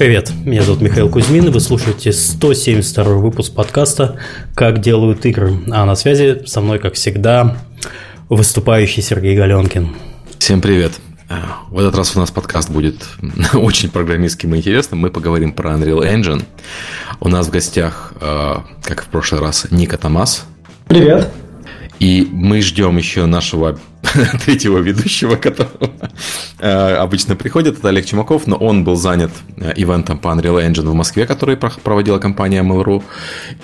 Привет, меня зовут Михаил Кузьмин, и вы слушаете 172 выпуск подкаста «Как делают игры». А на связи со мной, как всегда, выступающий Сергей Галенкин. Всем привет. А, в этот раз у нас подкаст будет очень программистским и интересным. Мы поговорим про Unreal Engine. У нас в гостях, а, как в прошлый раз, Ника Томас. Привет. И мы ждем еще нашего третьего ведущего, которого э, обычно приходит, это Олег Чумаков, но он был занят э, ивентом по Unreal Engine в Москве, который проводила компания Mail.ru,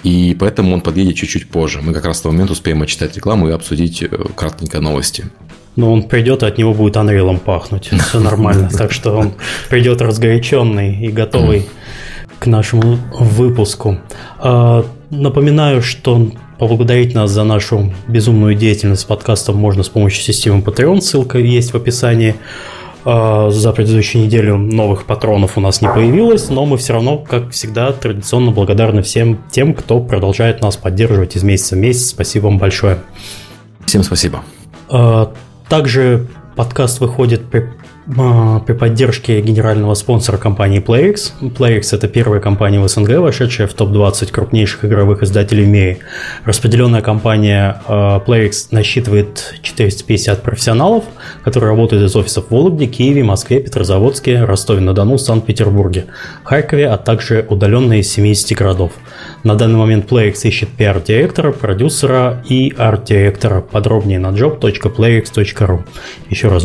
и поэтому он подъедет чуть-чуть позже. Мы как раз в тот момент успеем отчитать рекламу и обсудить э, кратенько новости. Но он придет, и от него будет Unreal пахнуть. Все нормально. Так что он придет разгоряченный и готовый к нашему выпуску. А, напоминаю, что Поблагодарить нас за нашу безумную деятельность с подкастом можно с помощью системы Patreon, ссылка есть в описании. А, за предыдущую неделю новых патронов у нас не появилось, но мы все равно, как всегда, традиционно благодарны всем тем, кто продолжает нас поддерживать из месяца в месяц. Спасибо вам большое. Всем спасибо. А, также подкаст выходит при при поддержке генерального спонсора компании PlayX. PlayX – это первая компания в СНГ, вошедшая в топ-20 крупнейших игровых издателей в мире. Распределенная компания а, PlayX насчитывает 450 профессионалов, которые работают из офисов в Вологде, Киеве, Москве, Петрозаводске, Ростове-на-Дону, Санкт-Петербурге, Харькове, а также удаленно из 70 городов. На данный момент PlayX ищет пиар-директора, продюсера и арт-директора. Подробнее на job.playx.ru. Еще раз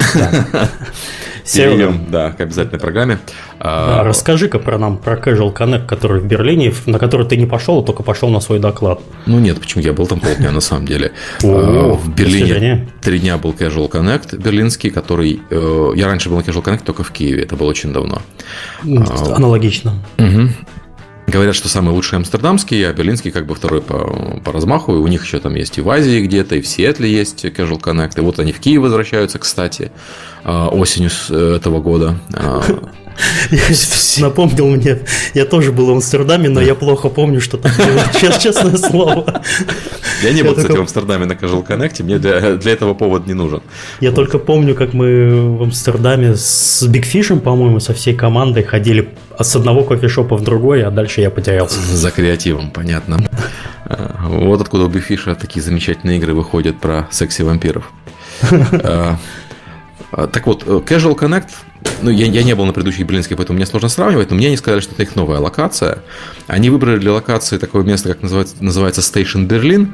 Перейдем, да, к обязательной программе. А, расскажи-ка про нам, про Casual Connect, который в Берлине, на который ты не пошел, а только пошел на свой доклад. Ну нет, почему? Я был там полдня на самом деле. А, в Берлине три дня был Casual Connect берлинский, который... Э, я раньше был на Casual Connect только в Киеве, это было очень давно. Аналогично. Угу. Говорят, что самый лучший амстердамский, а берлинский как бы второй по, по размаху. И у них еще там есть и в Азии где-то, и в Сиэтле есть Casual Connect. И вот они в Киев возвращаются, кстати, а, осенью э, этого года. А, Напомнил мне, я тоже был в Амстердаме, но я плохо помню, что там было, честное слово. Я не был, кстати, в Амстердаме на Casual Connect, мне для, этого повод не нужен. Я только помню, как мы в Амстердаме с Big Fish ем, по-моему, со всей командой ходили с одного кофешопа в другой, а дальше я потерялся. За креативом, понятно. Вот откуда у Big Fish а такие замечательные игры выходят про секси-вампиров. А, так вот, э, Casual Connect, ну, я, я не был на предыдущих берлинских, поэтому мне сложно сравнивать, но мне они сказали, что это их новая локация. Они выбрали для локации такое место, как называется, называется Station Berlin.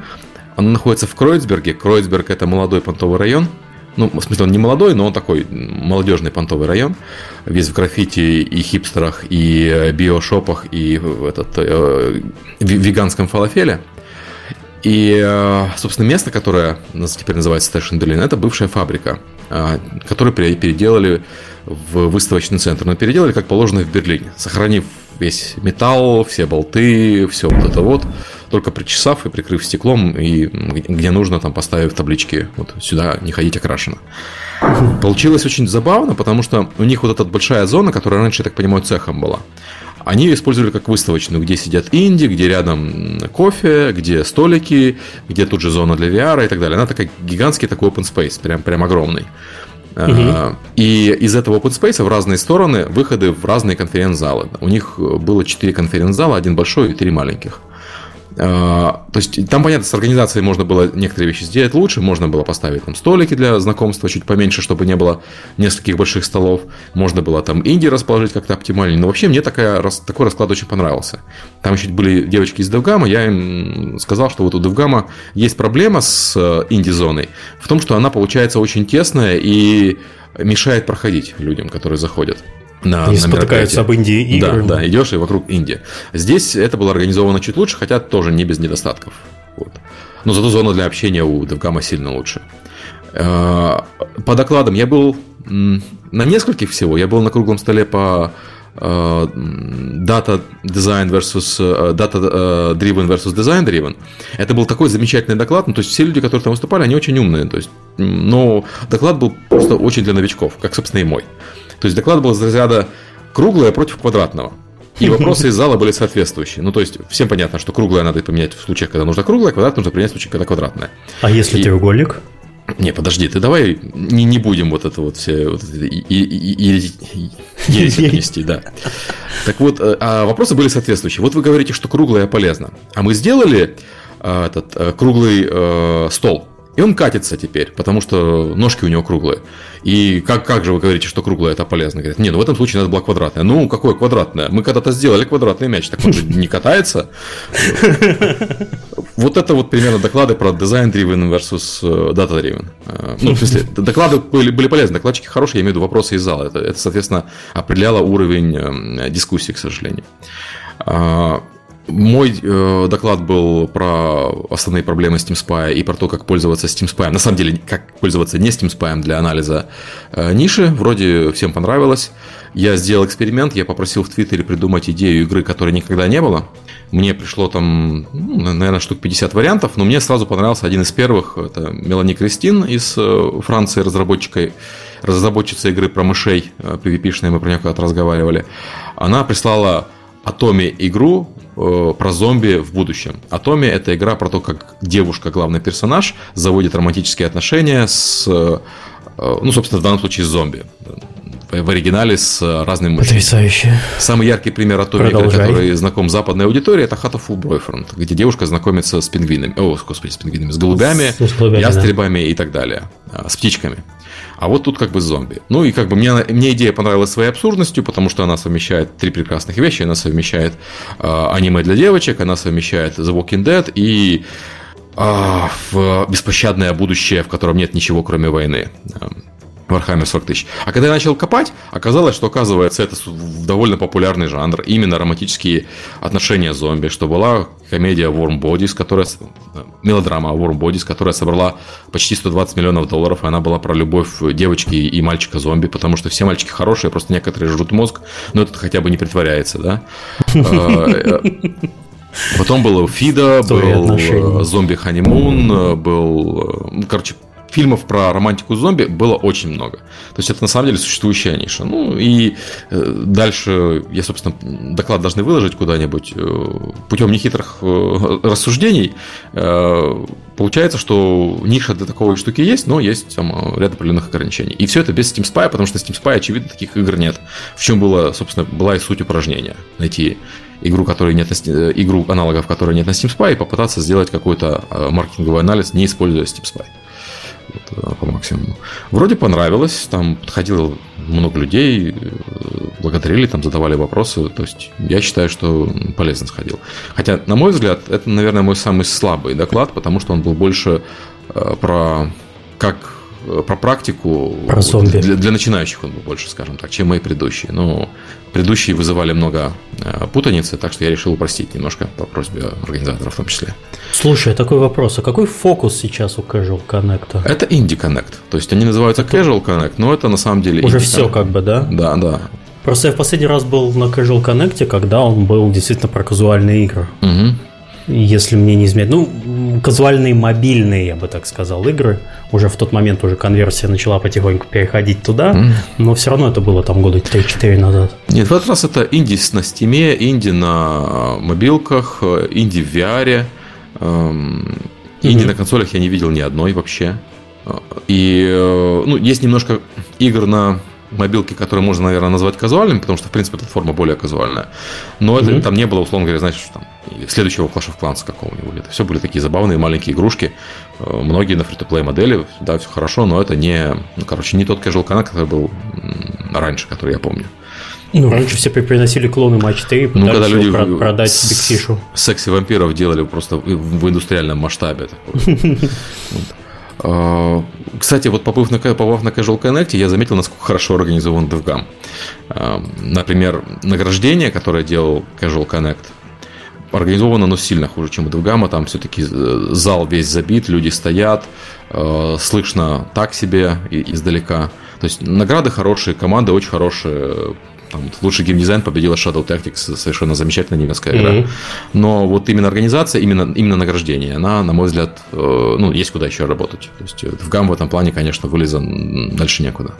Оно находится в Кройцберге. Кройцберг – это молодой понтовый район. Ну, в смысле, он не молодой, но он такой молодежный понтовый район. Весь в граффити и хипстерах, и э, биошопах, и в, этот, э, веганском фалафеле. И, э, собственно, место, которое теперь называется Station Berlin, это бывшая фабрика, э, которую переделали в выставочный центр. Но переделали, как положено, в Берлине, сохранив весь металл, все болты, все вот это вот, только причесав и прикрыв стеклом, и где нужно, там поставив таблички, вот сюда не ходить окрашено. Получилось очень забавно, потому что у них вот эта большая зона, которая раньше, я так понимаю, цехом была, они ее использовали как выставочную, где сидят инди, где рядом кофе, где столики, где тут же зона для VR и так далее. Она такая гигантский такой open space, прям, прям огромный. Угу. И из этого open space в разные стороны выходы в разные конференц-залы. У них было 4 конференц-зала, один большой и три маленьких. А, то есть там, понятно, с организацией можно было некоторые вещи сделать лучше, можно было поставить там столики для знакомства чуть поменьше, чтобы не было нескольких больших столов, можно было там инди расположить как-то оптимальнее, но вообще мне такая, такой расклад очень понравился. Там еще были девочки из DevGAMM а, я им сказал, что вот у DevGAMM а есть проблема с э, инди-зоной в том, что она получается очень тесная и мешает проходить людям, которые заходят на, на спотыкаются об инди-игры. Да, да, идешь и вокруг Индии. Здесь это было организовано чуть лучше, хотя тоже не без недостатков. Вот. Но зато зона для общения у Девгама сильно лучше. Э, по докладам я был на нескольких всего. Я был на круглом столе по Data Design versus Data Driven versus Design Driven. Это был такой замечательный доклад. Ну, то есть все люди, которые там выступали, они очень умные. То есть, но доклад был просто очень для новичков, как, собственно, и мой. То есть доклад был из разряда круглое против квадратного. И вопросы из зала были соответствующие. Ну, то есть, всем понятно, что круглое надо поменять в случаях, когда нужно круглое, квадрат нужно принять в случае, когда квадратное. А если и... треугольник? Не, подожди, ты давай не, не будем вот это вот все вот это, и, и, и, нести, да. Так вот, э, а вопросы были соответствующие. Вот вы говорите, что круглое полезно. А мы сделали а, этот а, круглый а, стол. И он катится теперь, потому что ножки у него круглые. И как, как же вы говорите, что круглое это полезно? Говорят, нет, ну в этом случае надо было квадратное. Ну, какое квадратное? Мы когда-то сделали квадратный мяч, так он же не катается. Вот это вот примерно доклады про design driven versus э, data driven. Э, ну, в смысле, доклады были, были полезны, докладчики хорошие, я имею в виду вопросы из зала. Это, это соответственно, определяло уровень э, дискуссии, к сожалению. Мой э, доклад был про основные проблемы Steam Spy и про то, как пользоваться Steam Spy. На самом деле, как пользоваться не Steam Spy для анализа э, ниши. Вроде всем понравилось. Я сделал эксперимент, я попросил в Твиттере придумать идею игры, которой никогда не было. Мне пришло там, ну, наверное, штук 50 вариантов, но мне сразу понравился один из первых. Это Мелани Кристин из э, Франции, разработчика, разработчица игры про мышей, э, PvP-шной, мы про нее когда-то разговаривали. Она прислала Атоме игру э, про зомби в будущем. Атоме это игра про то, как девушка, главный персонаж, заводит романтические отношения с, э, ну, собственно, в данном случае с зомби. В оригинале с разными мужчинами. Потрясающе. Самый яркий пример Атоме игры, который знаком западной аудитории, это Hat of Full Boyfriend, где девушка знакомится с пингвинами, о, господи, с пингвинами, с голубями, с, голубями ястребами да. и так далее, а, с птичками. А вот тут как бы зомби. Ну и как бы мне, мне идея понравилась своей абсурдностью, потому что она совмещает три прекрасных вещи. Она совмещает э, аниме для девочек, она совмещает The Walking Dead и э, в беспощадное будущее, в котором нет ничего, кроме войны. Warhammer 40 тысяч. А когда я начал копать, оказалось, что, оказывается, это довольно популярный жанр. Именно романтические отношения зомби, что была комедия Warm Bodies, которая... Мелодрама Warm Bodies, которая собрала почти 120 миллионов долларов, и она была про любовь девочки и мальчика-зомби, потому что все мальчики хорошие, просто некоторые жрут мозг, но это хотя бы не притворяется, да? А, э, потом был Фида, был Зомби Ханимун, был... Ну, короче, фильмов про романтику зомби было очень много. То есть это на самом деле существующая ниша. Ну и э, дальше я, собственно, доклад должны выложить куда-нибудь э, путем нехитрых э, рассуждений. Получается, что ниша для такой штуки есть, но есть там ряд определенных ограничений. И все это без Steam Spy, потому что Steam Spy, очевидно, таких игр нет. В чем было, собственно, была и суть упражнения. Найти игру, которой нет на, игру аналогов, которой нет на Steam Spy, и попытаться сделать какой-то маркетинговый анализ, не используя Steam Spy вот, э, по максимуму. Вроде понравилось, там подходило много людей, э, благодарили, там задавали вопросы. То есть я считаю, что полезно сходил. Хотя, на мой взгляд, это, наверное, мой самый слабый доклад, потому что он был больше э, про как про практику. Про зомби. Для, для начинающих он был больше, скажем так, чем мои предыдущие. Но предыдущие вызывали много э, путаницы, так что я решил упростить немножко по просьбе организаторов в том числе. Слушай, такой вопрос. А какой фокус сейчас у Casual Connect? Это Indie Connect. То есть они называются это... Casual Connect, но это на самом деле Уже все как бы, да? Да, да. Просто я в последний раз был на Casual Connect, когда он был действительно про казуальные игры. Угу если мне не изменяет. Ну, казуальные мобильные, я бы так сказал, игры. Уже в тот момент уже конверсия начала потихоньку переходить туда, mm. но все равно это было там года 3-4 назад. Нет, в этот раз это инди на стиме, инди на мобилках, инди в VR. Эм, инди mm-hmm. на консолях я не видел ни одной вообще. И э, ну, есть немножко игр на мобилки, которые можно, наверное, назвать казуальными, потому что, в принципе, платформа более казуальная. Но mm-hmm. это, там не было, условно говоря, знаешь, там, следующего Clash of Clans какого-нибудь. Это все были такие забавные маленькие игрушки. Э, многие на фри-то-плей модели, да, все хорошо, но это не, ну, короче, не тот casual канал, который был раньше, который я помню. Ну, раньше все приносили клоны матч 3 ну, когда люди продать бигфишу. Секси-вампиров делали просто в индустриальном масштабе. Кстати, вот побыв на, побыв на Casual Connect, я заметил, насколько хорошо организован DevGam. А, например, награждение, которое делал Casual Connect, организовано, но сильно хуже, чем у DevGam. Там все-таки э, зал весь забит, люди стоят, э, слышно так себе издалека. То есть награды хорошие, команды очень хорошие, Там, лучший геймдизайн победила Shadow Tactics, совершенно замечательная немецкая игра. Mm-hmm. Но вот именно организация, именно, именно награждение, она, на мой взгляд, э, ну, есть куда еще работать. То есть в гам в этом плане, конечно, вылезан дальше некуда.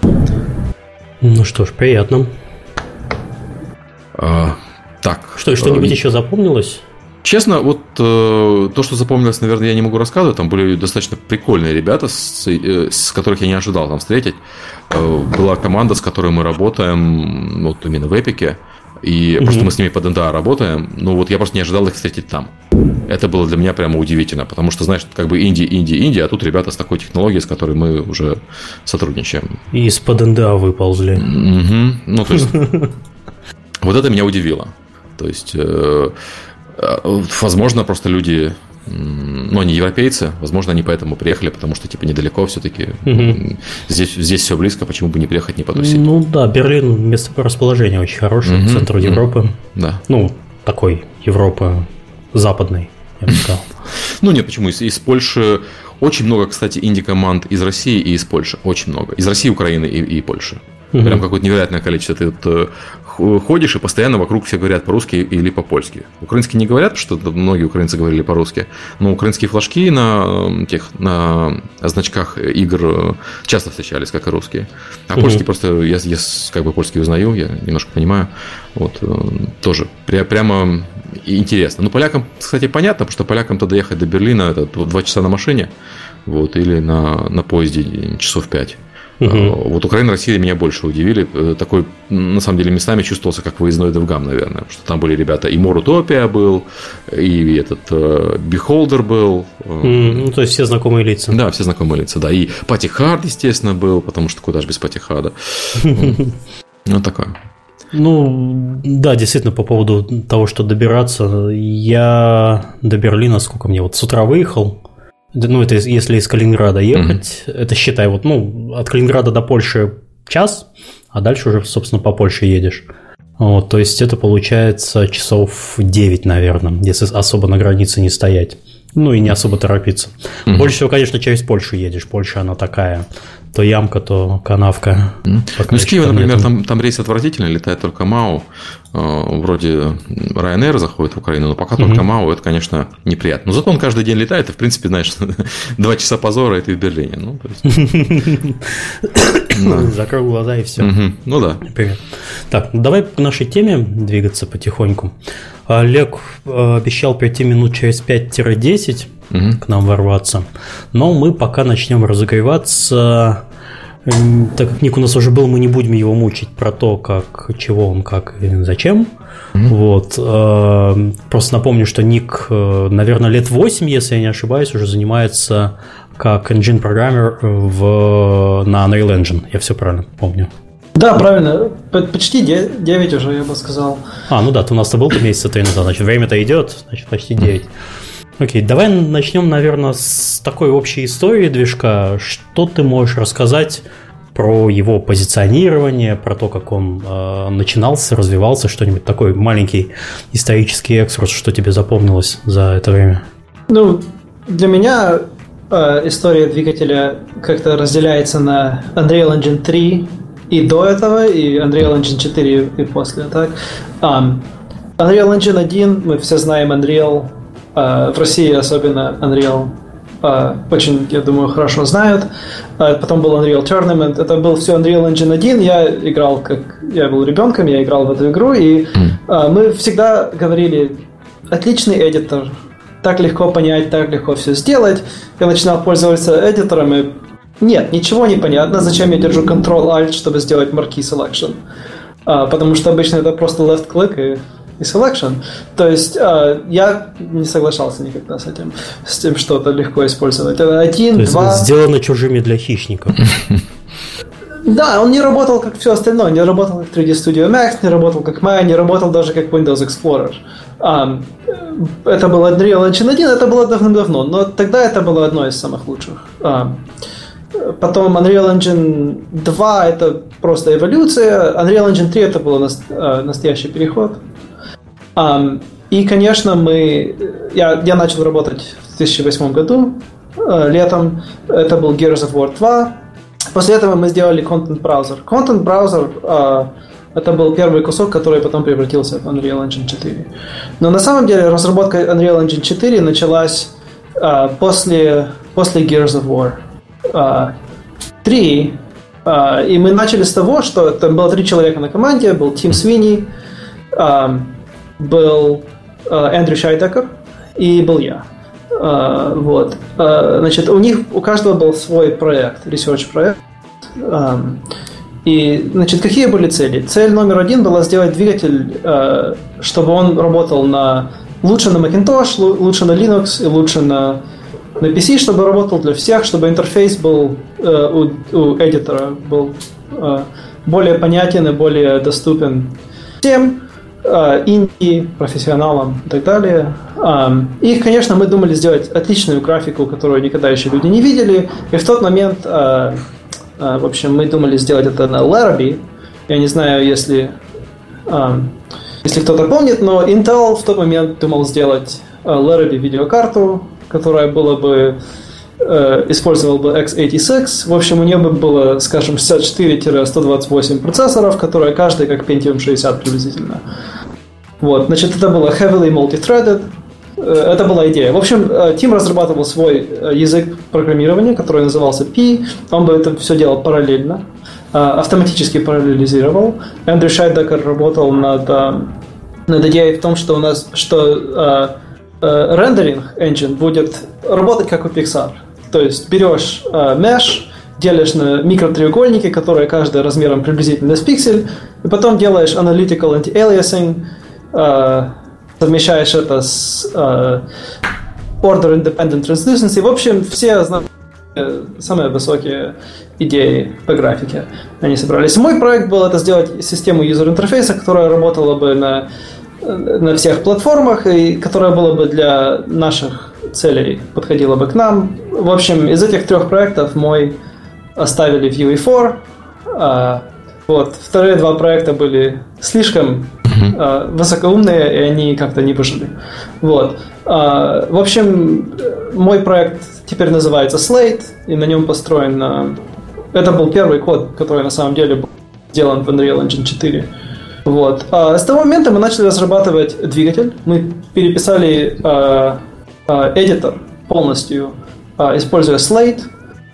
Ну что ж, приятно. А, так. Что, что-нибудь э, еще запомнилось? Честно, вот э, то, что запомнилось, наверное, я не могу рассказывать. Там были достаточно прикольные ребята, с, э, с которых я не ожидал там встретить. Э, была команда, с которой мы работаем, вот именно в Эпике. И угу. просто мы с ними по ДНДА работаем. Ну вот я просто не ожидал их встретить там. Это было для меня прямо удивительно, потому что, знаешь, как бы Инди, Инди, Инди, а тут ребята с такой технологией, с которой мы уже сотрудничаем. И из под НДА выползли. Угу. Ну, то есть, вот это меня удивило. То есть, Э, возможно, просто люди, ну, они европейцы, возможно, они поэтому приехали, потому что, типа, недалеко все-таки. Угу. Здесь, здесь все близко, почему бы не приехать, не потусить? Ну, да, Берлин, место расположения очень хорошее, угу. центр Европы. Да. Ну, такой Европы западной, я бы сказал. Ну, нет, почему? Из, из Польши очень много, кстати, инди-команд из России и из Польши. Очень много. Из России, Украины и, и Польши. Угу. Прям какое-то невероятное количество. Ты вот э, ходишь, и постоянно вокруг все говорят по-русски или по-польски. Украинские не говорят, что многие украинцы говорили по-русски, но украинские флажки на тех на значках игр э, часто встречались, как и русские. А угу. польский просто я, я как бы польский узнаю, я немножко понимаю. Вот э, тоже пря, прямо интересно. Ну, полякам, кстати, понятно, потому что полякам-то доехать до Берлина это два часа на машине, вот, или на, на поезде часов пять. Угу. Вот Украина и Россия меня больше удивили. Э, такой, на самом деле, местами чувствовался как выездной Девгам, наверное. Что там были ребята, и Морутопия был, и этот э, Beholder был. Ну, то есть все знакомые лица. Да, все знакомые лица, да. И Пати Хард, естественно, был, потому что куда же без Пати Харда. Ну, такое. Ну, да, действительно, по поводу того, что добираться, я до Берлина, сколько мне, вот с утра выехал, ну, это если из Калининграда ехать, mm-hmm. это считай, вот, ну, от Калининграда до Польши час, а дальше уже, собственно, по Польше едешь. Вот, то есть это получается часов 9, наверное, если особо на границе не стоять. Ну и не особо торопиться. Mm-hmm. Больше всего, конечно, через Польшу едешь. Польша, она такая то ямка, то канавка. Mm. Ну, из Киева, например, там, там рейс отвратительный, летает только МАУ. Э, вроде Ryanair заходит в Украину, но пока mm-hmm. только МАУ, это, конечно, неприятно. Но зато он каждый день летает, и, в принципе, знаешь, два часа позора, и ты в Берлине. Ну, Закрой глаза и все. Ну да. Привет. Так, ну давай к нашей теме двигаться потихоньку. Олег э, обещал прийти минут через 5-10 угу. к нам ворваться. Но мы пока начнем разогреваться так как ник у нас уже был, мы не будем его мучить про то, как, чего он, как и зачем. Mm-hmm. Вот. Э, просто напомню, что ник, э, наверное, лет 8, если я не ошибаюсь, уже занимается как engine программер в, на Unreal Engine. Я все правильно помню. Да, правильно. Почти 9 уже, я бы сказал. А, ну да, ты у нас-то был месяца три назад, значит, время-то идет, значит, почти 9. Окей, давай начнем, наверное, с такой общей истории движка. Что ты можешь рассказать про его позиционирование, про то, как он э, начинался, развивался, что-нибудь такой маленький исторический экскурс, что тебе запомнилось за это время? Ну, для меня э, история двигателя как-то разделяется на Unreal Engine 3 и до этого, и Unreal Engine 4 и после. Так? Um, Unreal Engine 1, мы все знаем Unreal в России особенно Unreal а, очень, я думаю, хорошо знают. А, потом был Unreal Tournament. Это был все Unreal Engine 1. Я играл, как я был ребенком, я играл в эту игру. И мы всегда говорили, отличный эдитор, так легко понять, так легко все сделать. Я начинал пользоваться эдитором, и нет, ничего не понятно, зачем я держу Ctrl-Alt, чтобы сделать marquee selection. потому что обычно это просто left-click и и selection. То есть э, я не соглашался никогда с этим, с тем, что это легко использовать. Один, То два... сделано чужими для хищников. Да, он не работал как все остальное, не работал как 3D Studio Max, не работал как Maya, не работал даже как Windows Explorer. Um, это было Unreal Engine 1, это было давным-давно, но тогда это было одно из самых лучших. Um, Потом Unreal Engine 2 это просто эволюция, Unreal Engine 3 это был настоящий переход. И, конечно, мы... Я, я начал работать в 2008 году, э, летом. Это был Gears of War 2. После этого мы сделали Content Browser. Content Browser э, Это был первый кусок, который потом превратился в Unreal Engine 4. Но на самом деле разработка Unreal Engine 4 началась а, после, после Gears of War а, 3. А, и мы начали с того, что там было три человека на команде. Был Тим Свини, а, был а, Эндрю Шайтекер и был я. А, вот. А, значит, у них, у каждого был свой проект, research проект. А, и, значит, какие были цели? Цель номер один была сделать двигатель, э, чтобы он работал на лучше на Macintosh, лучше на Linux и лучше на, на PC, чтобы работал для всех, чтобы интерфейс был э, у, у эдитора был э, более понятен и более доступен всем, инди, профессионалам и так далее. И, конечно, мы думали сделать отличную графику, которую никогда еще люди не видели. И в тот момент а, в общем, мы думали сделать это на Larrabee. Я не знаю, если, а, если кто-то помнит, но Intel в тот момент думал сделать Larrabee видеокарту, которая была бы э, использовал бы x86. В общем, у нее бы было, скажем, 64-128 процессоров, которые каждый как Pentium 60 приблизительно. Вот, значит, это было heavily multi-threaded, Э, это была идея. В общем, Тим э, разрабатывал свой э, язык программирования, который назывался P. Он бы это все делал параллельно, автоматически параллелизировал. Эндрю Шайдекер работал над, над идеей в том, что у нас что рендеринг engine будет работать как у Pixar. То есть берешь mesh, делишь на микротреугольники, которые каждый размером приблизительно с пиксель, и потом делаешь analytical anti-aliasing, совмещаешь это с э, Order Independent Translucency. В общем, все самые высокие идеи по графике они собрались. Мой проект был это сделать систему юзер интерфейса, которая работала бы на, на всех платформах и которая была бы для наших целей, подходила бы к нам. В общем, из этих трех проектов мой оставили в UE4. А, вот. Вторые два проекта были слишком uh высокоумные, и они как-то не выжили. Вот. А, в общем, мой проект теперь называется Slate, и на нем построен... Это был первый код, который на самом деле был сделан в Unreal Engine 4. Вот. А с того момента мы начали разрабатывать двигатель. Мы переписали а, а, эдитор полностью, а, используя Slate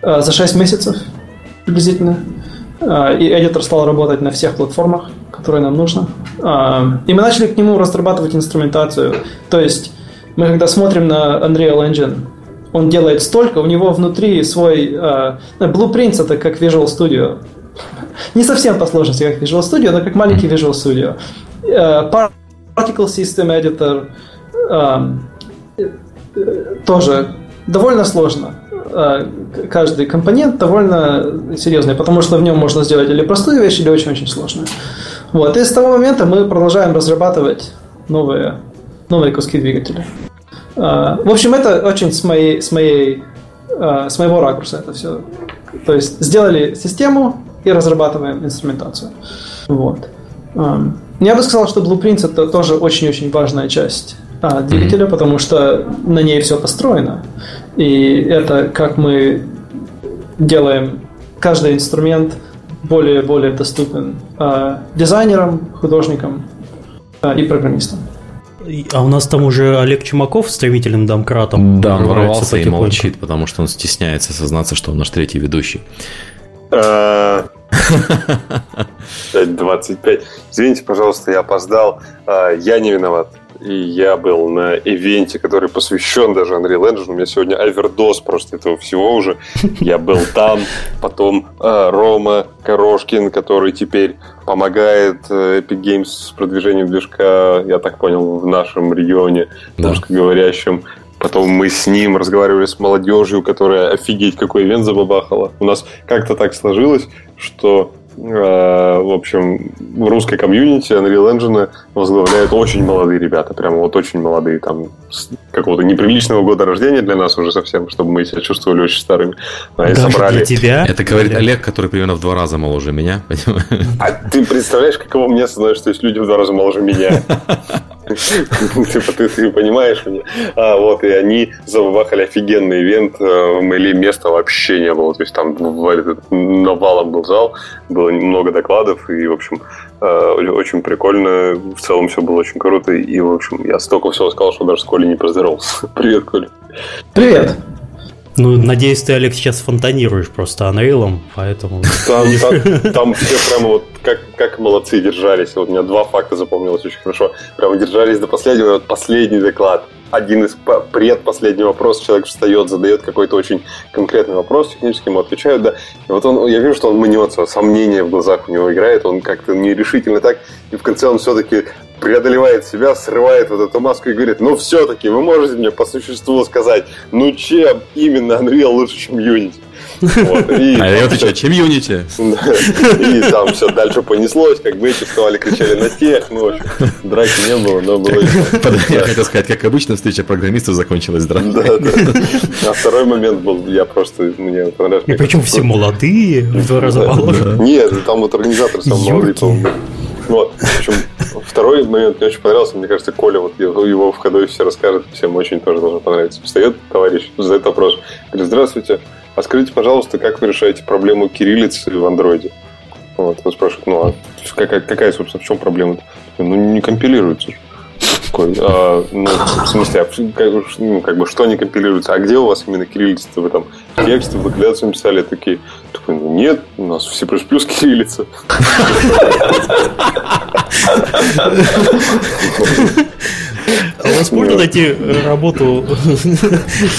а, за 6 месяцев приблизительно. И эдитор стал работать на всех платформах, которые нам нужно. И мы начали к нему разрабатывать инструментацию. То есть мы когда смотрим на Unreal Engine, он делает столько, у него внутри свой... Blueprints это как Visual Studio. Не совсем по сложности, как Visual Studio, но как маленький Visual Studio. Particle System Editor uh, тоже довольно сложно. А, каждый компонент довольно серьезный, потому что в нем можно сделать или простую вещь, или очень-очень сложную. Вот. И с того момента мы продолжаем разрабатывать новые, новые куски двигателя. А, в общем, это очень с, моей, с, моей, а, с моего ракурса это все. То есть сделали систему и разрабатываем инструментацию. Вот. Я бы сказал, что Blueprint это тоже очень-очень важная часть а, двигателя, потому что на ней все построено. И это как мы делаем каждый инструмент более-более доступен э, дизайнерам, художникам э, и программистам. А у нас там уже Олег Чумаков стремительным домкратом. Да, он ворвался и молчит, потому что он стесняется сознаться, что он наш третий ведущий. 25. Извините, пожалуйста, я опоздал. Я не виноват и я был на ивенте, который посвящен даже Unreal Engine. У меня сегодня овердоз просто этого всего уже. Я был там, потом э, Рома Корошкин, который теперь помогает э, Epic Games с продвижением движка, я так понял, в нашем регионе, да. русскоговорящем. Потом мы с ним разговаривали с молодежью, которая офигеть какой ивент забабахала. У нас как-то так сложилось, что в общем, в русской комьюнити Unreal Engine возглавляют очень молодые ребята, прямо вот очень молодые, там, с какого-то неприличного года рождения для нас уже совсем, чтобы мы себя чувствовали очень старыми. Они Даже собрали... для тебя? Это говорит Олег. Олег, который примерно в два раза моложе меня. А ты представляешь, каково мне становится, что есть люди в два раза моложе меня? Типа ты, понимаешь меня? А, вот, и они забахали офигенный ивент. Э, в Мэйли места вообще не было. То есть там навалом был зал, было много докладов, и, в общем, э, очень прикольно. В целом все было очень круто. И, в общем, я столько всего сказал, что даже с Колей не поздоровался. Привет, Коля. Привет. Ну, надеюсь, ты, Алекс, сейчас фонтанируешь просто анрейлом, поэтому... Там, там, там все прямо вот как, как молодцы держались. Вот у меня два факта запомнилось очень хорошо. Прямо держались до последнего. Вот последний доклад. Один из предпоследний вопрос. Человек встает, задает какой-то очень конкретный вопрос, технически ему отвечают, да. И вот он, я вижу, что он мнется, сомнение в глазах у него играет, он как-то нерешительно так, и в конце он все-таки преодолевает себя, срывает вот эту маску и говорит, ну все-таки вы можете мне по существу сказать, ну чем именно Unreal лучше, чем Unity? Вот, и, а я отвечаю, чем Unity? И там все дальше понеслось, как бы эти вставали, кричали на тех, ну, в общем, драки не было, но было... Я хотел сказать, как обычно, встреча программистов закончилась дракой. Да, да. А второй момент был, я просто, мне понравилось. И причем все молодые, в два раза моложе. Нет, там вот организатор сам молодой, вот. В общем, второй момент мне очень понравился. Мне кажется, Коля, вот его в ходу все расскажет, всем очень тоже должно понравиться. Встает товарищ, задает вопрос. Говорит, здравствуйте, а скажите, пожалуйста, как вы решаете проблему кириллицы в андроиде? Вот, он спрашивает, ну, а какая, какая собственно, в чем проблема? Ну, не компилируется. Такой, а, ну, в смысле, а, как, ну, как бы, что не компилируется? А где у вас именно кириллица? Вы там тексты, в ликвидацию написали такие? Такой, ну, нет, у нас все плюс плюс кириллица. А у вас можно найти работу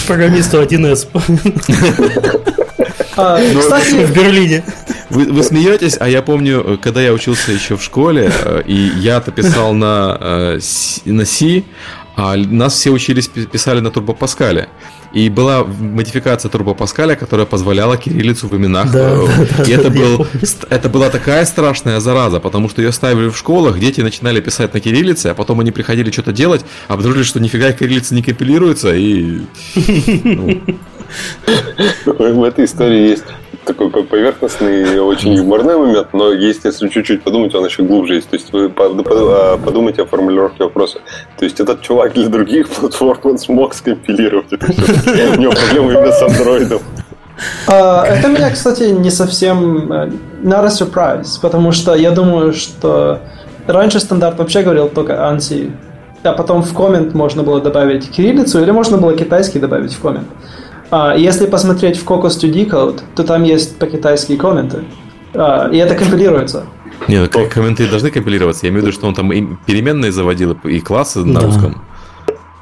программисту 1С? А, ну, кстати, в Берлине. Вы, вы смеетесь, а я помню, когда я учился еще в школе, э, и я-то писал на, э, на C, а нас все учились, писали на Турбо Паскале. И была модификация Турбо Паскаля, которая позволяла кириллицу в именах. Да, э, да, и да, это, был, это была такая страшная зараза, потому что ее ставили в школах, дети начинали писать на кириллице, а потом они приходили что-то делать, обнаружили, что нифига кириллица не компилируется, и... Ну. В этой истории есть такой поверхностный, очень юморный момент, но есть, если чуть-чуть подумать, он еще глубже есть. То есть вы а, подумайте о формулировке вопроса. То есть этот чувак для других платформ он смог скомпилировать это все. У него проблемы именно с андроидом. А, это меня, кстати, не совсем not a surprise, потому что я думаю, что раньше стандарт вообще говорил только ANSI, а потом в коммент можно было добавить кириллицу или можно было китайский добавить в коммент. Если посмотреть в Cocos 2D Code, то там есть по-китайски комменты. А, и это компилируется. Нет, ну, комменты должны компилироваться. Я имею в виду, что он там и переменные заводил, и классы на да. русском.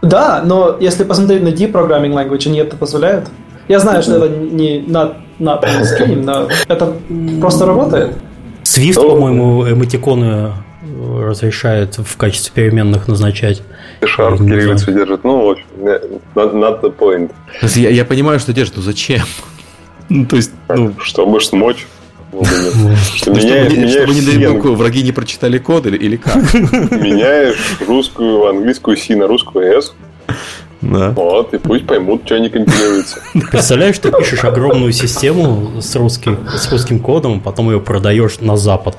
Да, но если посмотреть на D-Programming Language, они это позволяют. Я знаю, что это не not, not scheme, но это просто работает. Swift, по-моему, эмотиконы разрешает в качестве переменных назначать. Sharp кириллицу держит. Ну, в общем, not, not the point. Я, я понимаю, что держит, но зачем? Ну, то есть, ну... Чтобы смочь. Чтобы, не дай враги не прочитали код или, или как? Меняешь русскую, английскую C на русскую S. Да. Вот, и пусть поймут, что они компилируются. Представляешь, ты пишешь огромную систему с русским, с русским кодом, потом ее продаешь на Запад.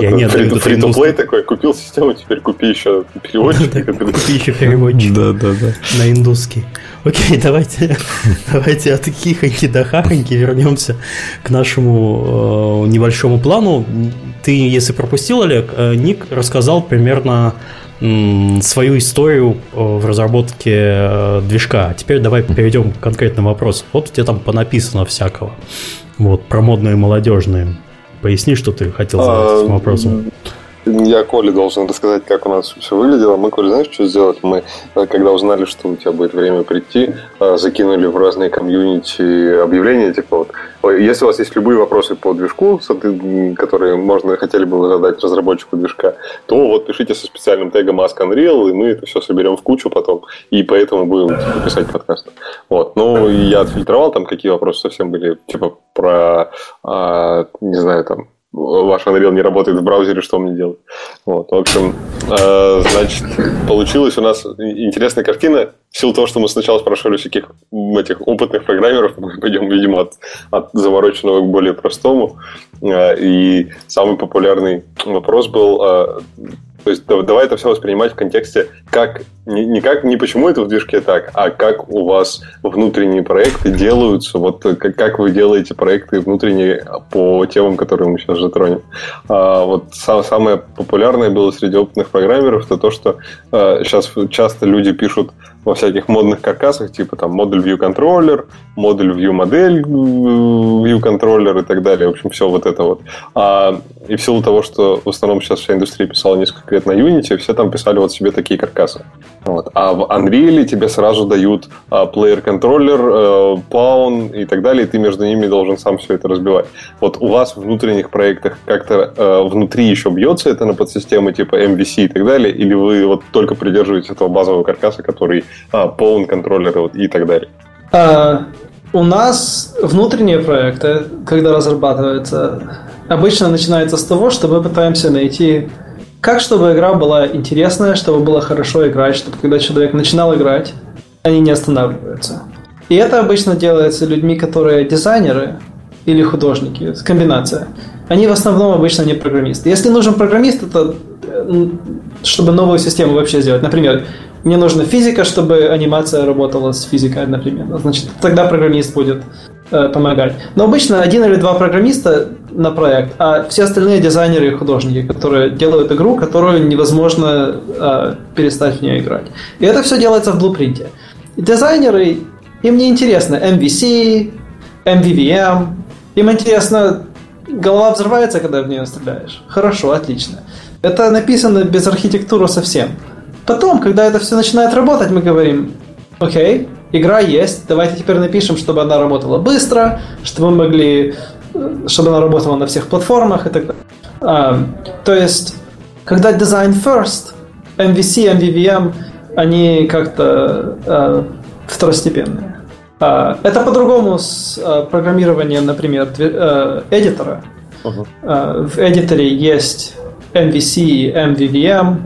Я не фри то плей такой, купил систему, теперь купи еще переводчик. Купи еще переводчик. Да, да, да. На индусский. Окей, давайте, давайте от хихоньки до хахоньки вернемся к нашему э, небольшому плану. Ты, если пропустил, Олег, э, Ник рассказал примерно свою историю э, в разработке движка. Теперь давай перейдем к конкретным вопросам. Вот у тебя там понаписано всякого. Вот, про модные молодежные. Поясни, что ты хотел задать этим вопросом. Я Коле должен рассказать, как у нас все выглядело. Мы, Коля, знаешь, что сделали? Мы, э, когда узнали, что у тебя будет время прийти, э, закинули в разные комьюнити объявления, типа вот, если у вас есть любые вопросы по движку, которые можно, хотели бы задать разработчику движка, то вот пишите со специальным тегом Ask Unreal, и мы это все соберем в кучу потом, и поэтому будем типа, писать подкаст. Вот. Ну, я отфильтровал там, какие вопросы совсем были, типа про, а, не знаю, там, ваш Unreal не работает в браузере, что мне делать? Вот, в общем, э, значит, получилась у нас интересная картина. В силу того, что мы сначала спрашивали всяких этих опытных программеров, мы пойдем, видимо, от, от замороченного к более простому. Э, и самый популярный вопрос был, э, То есть давай это все воспринимать в контексте, как не, не как не почему это в движке так, а как у вас внутренние проекты делаются, вот как, как вы делаете проекты внутренние по темам, которые мы сейчас затронем. А, вот сам, самое популярное было среди опытных программеров это то, что а, сейчас часто люди пишут во всяких модных каркасах, типа там модуль view controller, модуль view модель э, view controller и так далее. В общем, все вот это вот. А, и в силу того, что в основном сейчас вся индустрия писала несколько лет на Unity, все там писали вот себе такие каркасы. Вот. А в Unreal тебе сразу дают а, player контроллер, а, Pawn и так далее, и ты между ними должен сам все это разбивать. Вот у вас в внутренних проектах как-то а, внутри еще бьется это на подсистемы типа MVC и так далее, или вы вот только придерживаетесь этого базового каркаса, который а, контроллер вот, и так далее? А, у нас внутренние проекты, когда разрабатываются, обычно начинается с того, что мы пытаемся найти как, чтобы игра была интересная, чтобы было хорошо играть, чтобы когда человек начинал играть, они не останавливаются. И это обычно делается людьми, которые дизайнеры или художники, комбинация. Они в основном обычно не программисты. Если нужен программист, это чтобы новую систему вообще сделать. Например, мне нужна физика, чтобы анимация работала с физикой одновременно. Значит, тогда программист будет Э, помогать. Но обычно один или два программиста на проект, а все остальные дизайнеры и художники, которые делают игру, которую невозможно э, перестать в нее играть. И это все делается в блупринте. Дизайнеры, им не интересно MVC, MVVM, им интересно, голова взрывается, когда в нее стреляешь. Хорошо, отлично. Это написано без архитектуры совсем. Потом, когда это все начинает работать, мы говорим, окей, игра есть, давайте теперь напишем, чтобы она работала быстро, чтобы мы могли, чтобы она работала на всех платформах и так далее. А, то есть, когда design first, MVC, MVVM, они как-то а, второстепенные. А, это по-другому с а, программированием, например, а, эдитора. Uh-huh. А, в эдиторе есть MVC, MVVM,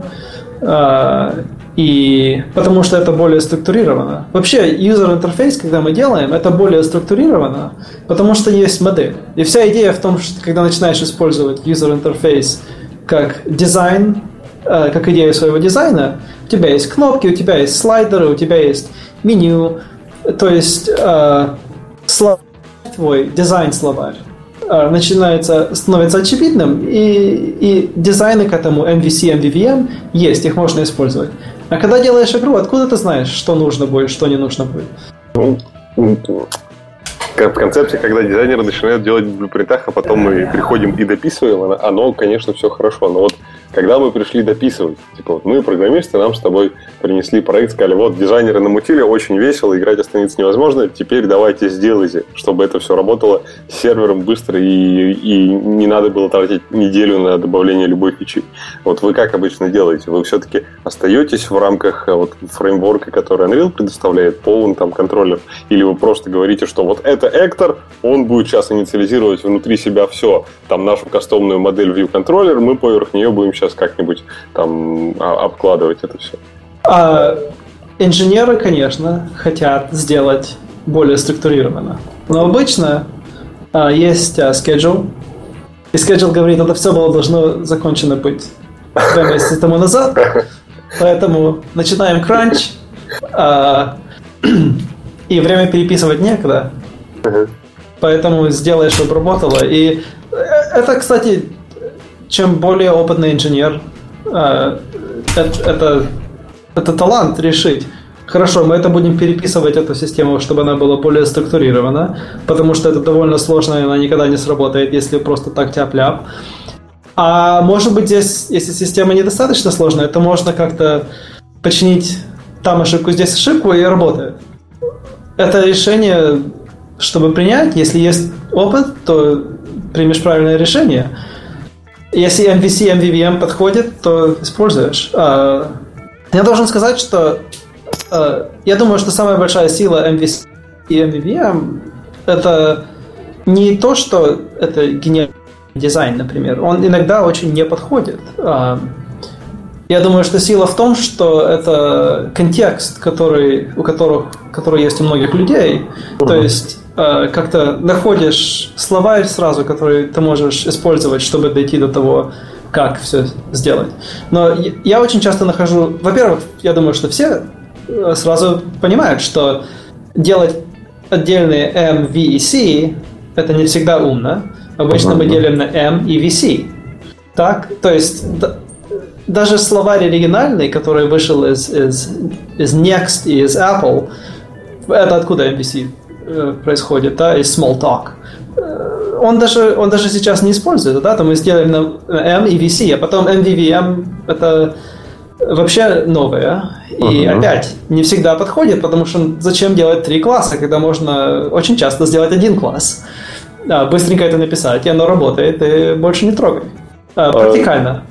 а, и потому что это более структурировано. Вообще, user интерфейс, когда мы делаем, это более структурировано, потому что есть модель. И вся идея в том, что когда начинаешь использовать user интерфейс как дизайн, э, как идею своего дизайна, у тебя есть кнопки, у тебя есть слайдеры, у тебя есть меню, то есть э, словарь твой, дизайн-словарь начинается, становится очевидным, и, и дизайны к этому MVC, MVVM есть, их можно использовать. А когда делаешь игру, откуда ты знаешь, что нужно будет, что не нужно будет? Ну, в концепции, когда дизайнеры начинают делать в блюпринтах, а потом мы приходим и дописываем, оно, конечно, все хорошо. Но вот когда мы пришли дописывать, типа вот мы, программисты, нам с тобой принесли проект, сказали, вот дизайнеры намутили, очень весело, играть остановиться невозможно, теперь давайте сделайте, чтобы это все работало с сервером быстро и, и не надо было тратить неделю на добавление любой фичи. Вот вы как обычно делаете? Вы все-таки остаетесь в рамках э, вот фреймворка, который Unreal предоставляет, полный там контроллер, или вы просто говорите, что вот это Эктор, он будет сейчас инициализировать внутри себя все, там нашу кастомную модель View Controller, мы поверх нее будем сейчас как-нибудь там а, обкладывать это все? А, инженеры, конечно, хотят сделать более структурированно. Но обычно а, есть а, schedule, и schedule говорит, это все было должно закончено быть два месяца тому назад, поэтому начинаем кранч, а, и время переписывать некогда, поэтому сделай, чтобы работало. И э, это, кстати, чем более опытный инженер, э, это, это талант решить. Хорошо, мы это будем переписывать, эту систему, чтобы она была более структурирована, потому что это довольно сложно, и она никогда не сработает, если просто так тяп-ляп. А может быть здесь, если система недостаточно сложная, то можно как-то починить там ошибку, здесь ошибку, и работает. Это решение, чтобы принять, если есть опыт, то примешь правильное решение – если MVC, MVVM подходит, то используешь. А, я должен сказать, что а, я думаю, что самая большая сила MVC и MVVM это не то, что это гениальный дизайн, например. Он иногда очень не подходит. А, я думаю, что сила в том, что это контекст, который, у которых, который есть у многих людей. Uh-huh. То есть как-то находишь словарь сразу, который ты можешь использовать, чтобы дойти до того как все сделать. Но я очень часто нахожу... Во-первых, я думаю, что все э, сразу понимают, что делать отдельные M, V и C это не всегда умно. Обычно мы делим на M и VC. Так, то есть даже словарь оригинальный, который вышел из, из, из Next и из Apple, это откуда MVC э, происходит, да, из Smalltalk. Э, он даже, он даже сейчас не используется, да, там мы сделали на M и VC, а потом MVVM это вообще новое. И uh-huh. опять, не всегда подходит, потому что зачем делать три класса, когда можно очень часто сделать один класс. Да, быстренько это написать, и оно работает, и больше не трогай. А, практикально.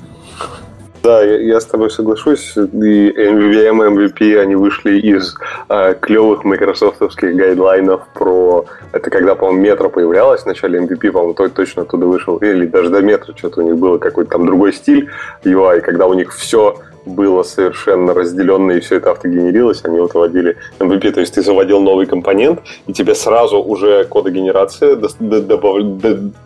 Да, я, с тобой соглашусь. И MVVM, MVP, они вышли из э, клевых майкрософтовских гайдлайнов про... Это когда, по-моему, метро появлялось в начале MVP, по-моему, то, точно оттуда вышел. Или даже до метро что-то у них было, какой-то там другой стиль UI, когда у них все было совершенно разделенно, и все это автогенерилось, они вот вводили MVP, то есть ты заводил новый компонент, и тебе сразу уже кодогенерация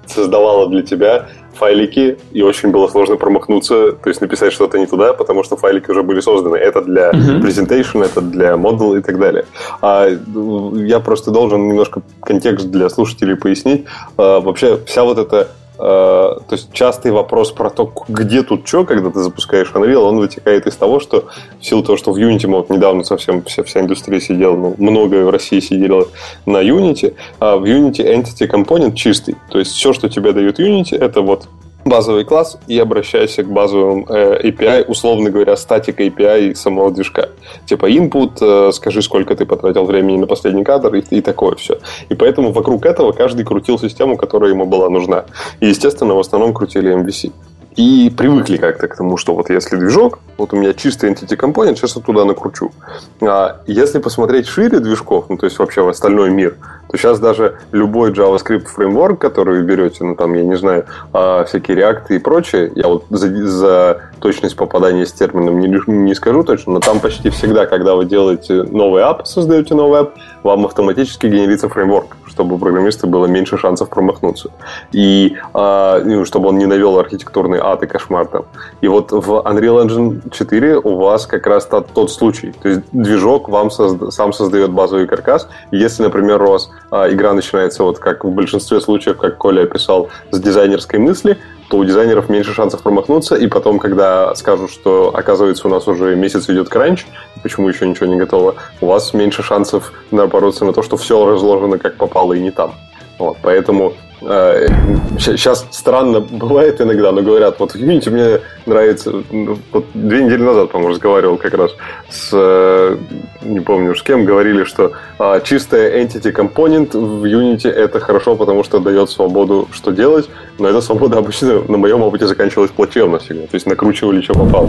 создавала для тебя файлики, и очень было сложно промахнуться, то есть написать что-то не туда, потому что файлики уже были созданы. Это для uh-huh. presentation, это для model и так далее. А я просто должен немножко контекст для слушателей пояснить. А, вообще вся вот эта то есть частый вопрос про то, где тут что, когда ты запускаешь Unreal, он вытекает из того, что в силу того, что в Unity, вот недавно совсем вся, вся индустрия сидела, ну, много в России сидела на Unity, а в Unity Entity Component чистый. То есть все, что тебе дает Unity, это вот базовый класс и обращайся к базовым э, API, условно говоря, статика API самого движка. Типа input, э, скажи, сколько ты потратил времени на последний кадр и, и такое все. И поэтому вокруг этого каждый крутил систему, которая ему была нужна. И, естественно, в основном крутили MVC. И привыкли как-то к тому, что вот если движок, вот у меня чистый entity компонент, сейчас я туда накручу. А если посмотреть шире движков, ну то есть вообще в остальной мир, то сейчас даже любой JavaScript фреймворк, который вы берете, ну там, я не знаю, а, всякие React и прочее, я вот за, за точность попадания с термином не, не скажу точно, но там почти всегда, когда вы делаете новый app, создаете новый app, вам автоматически генерится фреймворк, чтобы у программиста было меньше шансов промахнуться. И а, ну, чтобы он не навел архитектурный ад и кошмар там. И вот в Unreal Engine 4 у вас как раз тот, тот случай. То есть движок вам созда- сам создает базовый каркас. Если, например, у вас а, игра начинается, вот как в большинстве случаев, как Коля описал, с дизайнерской мысли, то у дизайнеров меньше шансов промахнуться, и потом, когда скажут, что, оказывается, у нас уже месяц идет кранч, почему еще ничего не готово, у вас меньше шансов напороться на то, что все разложено как попало и не там. Вот, поэтому Сейчас э, странно бывает иногда, но говорят, вот Unity мне нравится. Ну, вот две недели назад, по-моему, разговаривал как раз с, э, не помню с кем, говорили, что а, чистая entity компонент в Unity это хорошо, потому что дает свободу, что делать, но эта свобода обычно на моем опыте заканчивалась плачевно всегда. То есть накручивали, что попало.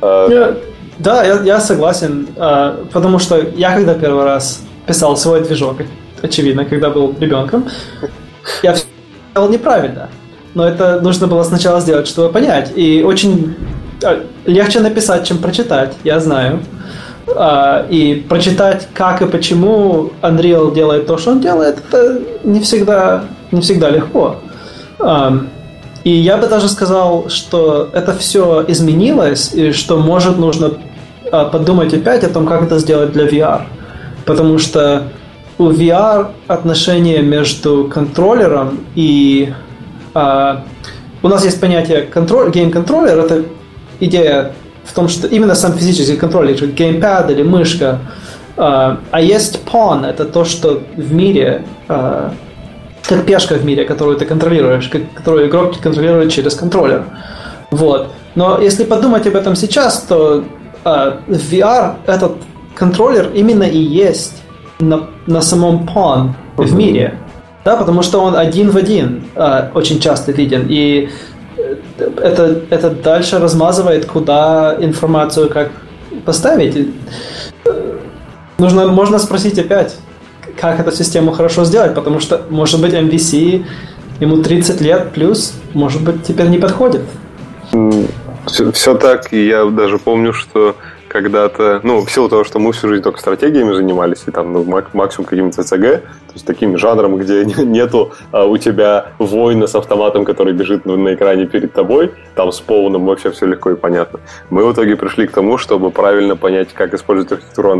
А, да, я, я согласен, а, потому что я когда первый раз писал свой движок, очевидно, когда был ребенком, я все сделал неправильно. Но это нужно было сначала сделать, чтобы понять. И очень а, легче написать, чем прочитать, я знаю. А, и прочитать, как и почему Unreal делает то, что он делает, это не всегда, не всегда легко. И я бы даже сказал, что это все изменилось, и что, может, нужно а, подумать опять о том, как это сделать для VR. Потому что у VR отношение между контроллером и... А, у нас есть понятие контроль, game controller, это идея в том, что именно сам физический контроллер, как геймпад или мышка, а, а есть pawn, это то, что в мире, а, как пешка в мире, которую ты контролируешь, которую игрок контролирует через контроллер. Вот. Но если подумать об этом сейчас, то а, в VR этот контроллер именно и есть на, на самом Pawn uh-huh. в мире. Да, потому что он один в один э, очень часто виден. И это, это дальше размазывает, куда информацию как поставить. И, э, нужно, можно спросить опять, как эту систему хорошо сделать, потому что, может быть, MVC ему 30 лет плюс, может быть, теперь не подходит. Все, все так, и я даже помню, что когда-то, ну, в силу того, что мы всю жизнь только стратегиями занимались, и там, ну, максимум каким-то ЦЦГ, то есть таким жанром, где нету а, у тебя воина с автоматом, который бежит ну, на экране перед тобой, там с полным вообще все легко и понятно. Мы в итоге пришли к тому, чтобы правильно понять, как использовать архитектуру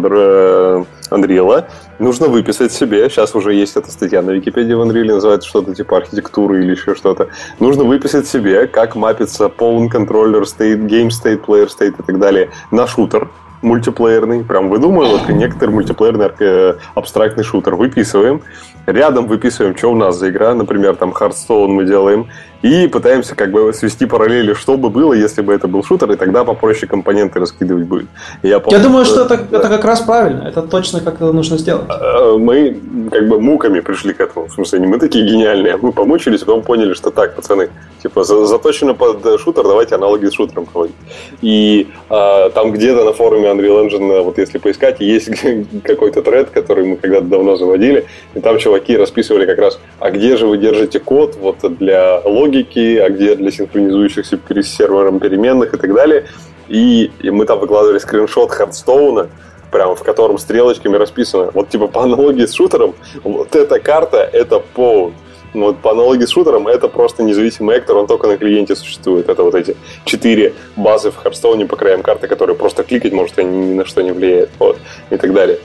Unreal, э, нужно выписать себе, сейчас уже есть эта статья на Википедии в Unreal, называется что-то типа архитектуры или еще что-то, нужно выписать себе, как мапится Pawn Controller State, Game State, Player State и так далее на шутер, мультиплеерный, прям выдумываю, вот некоторый мультиплеерный э, абстрактный шутер, выписываем, рядом выписываем, что у нас за игра, например, там Hearthstone мы делаем, и пытаемся как бы свести параллели, что бы было, если бы это был шутер, и тогда попроще компоненты раскидывать будет. Я, помню, Я думаю, что, что это, да. это как раз правильно, это точно как это нужно сделать. А, мы как бы муками пришли к этому, в смысле, не мы такие гениальные, а мы помучились, потом поняли, что так, пацаны, типа заточено под шутер, давайте аналоги с шутером проводить. И а, там где-то на форуме Unreal Engine, вот если поискать, есть какой-то тред, который мы когда-то давно заводили, и там чуваки расписывали как раз, а где же вы держите код вот для логики, логики, а где для синхронизующихся с сервером переменных и так далее. И, и мы там выкладывали скриншот Hearthstone а, прям в котором стрелочками расписано, вот типа по аналогии с шутером, вот эта карта — это pawn. Ну, вот по аналогии с шутером это просто независимый актор, он только на клиенте существует. Это вот эти четыре базы в Hearthstone е по краям карты, которые просто кликать может, они ни на что не влияют. Вот, и так далее.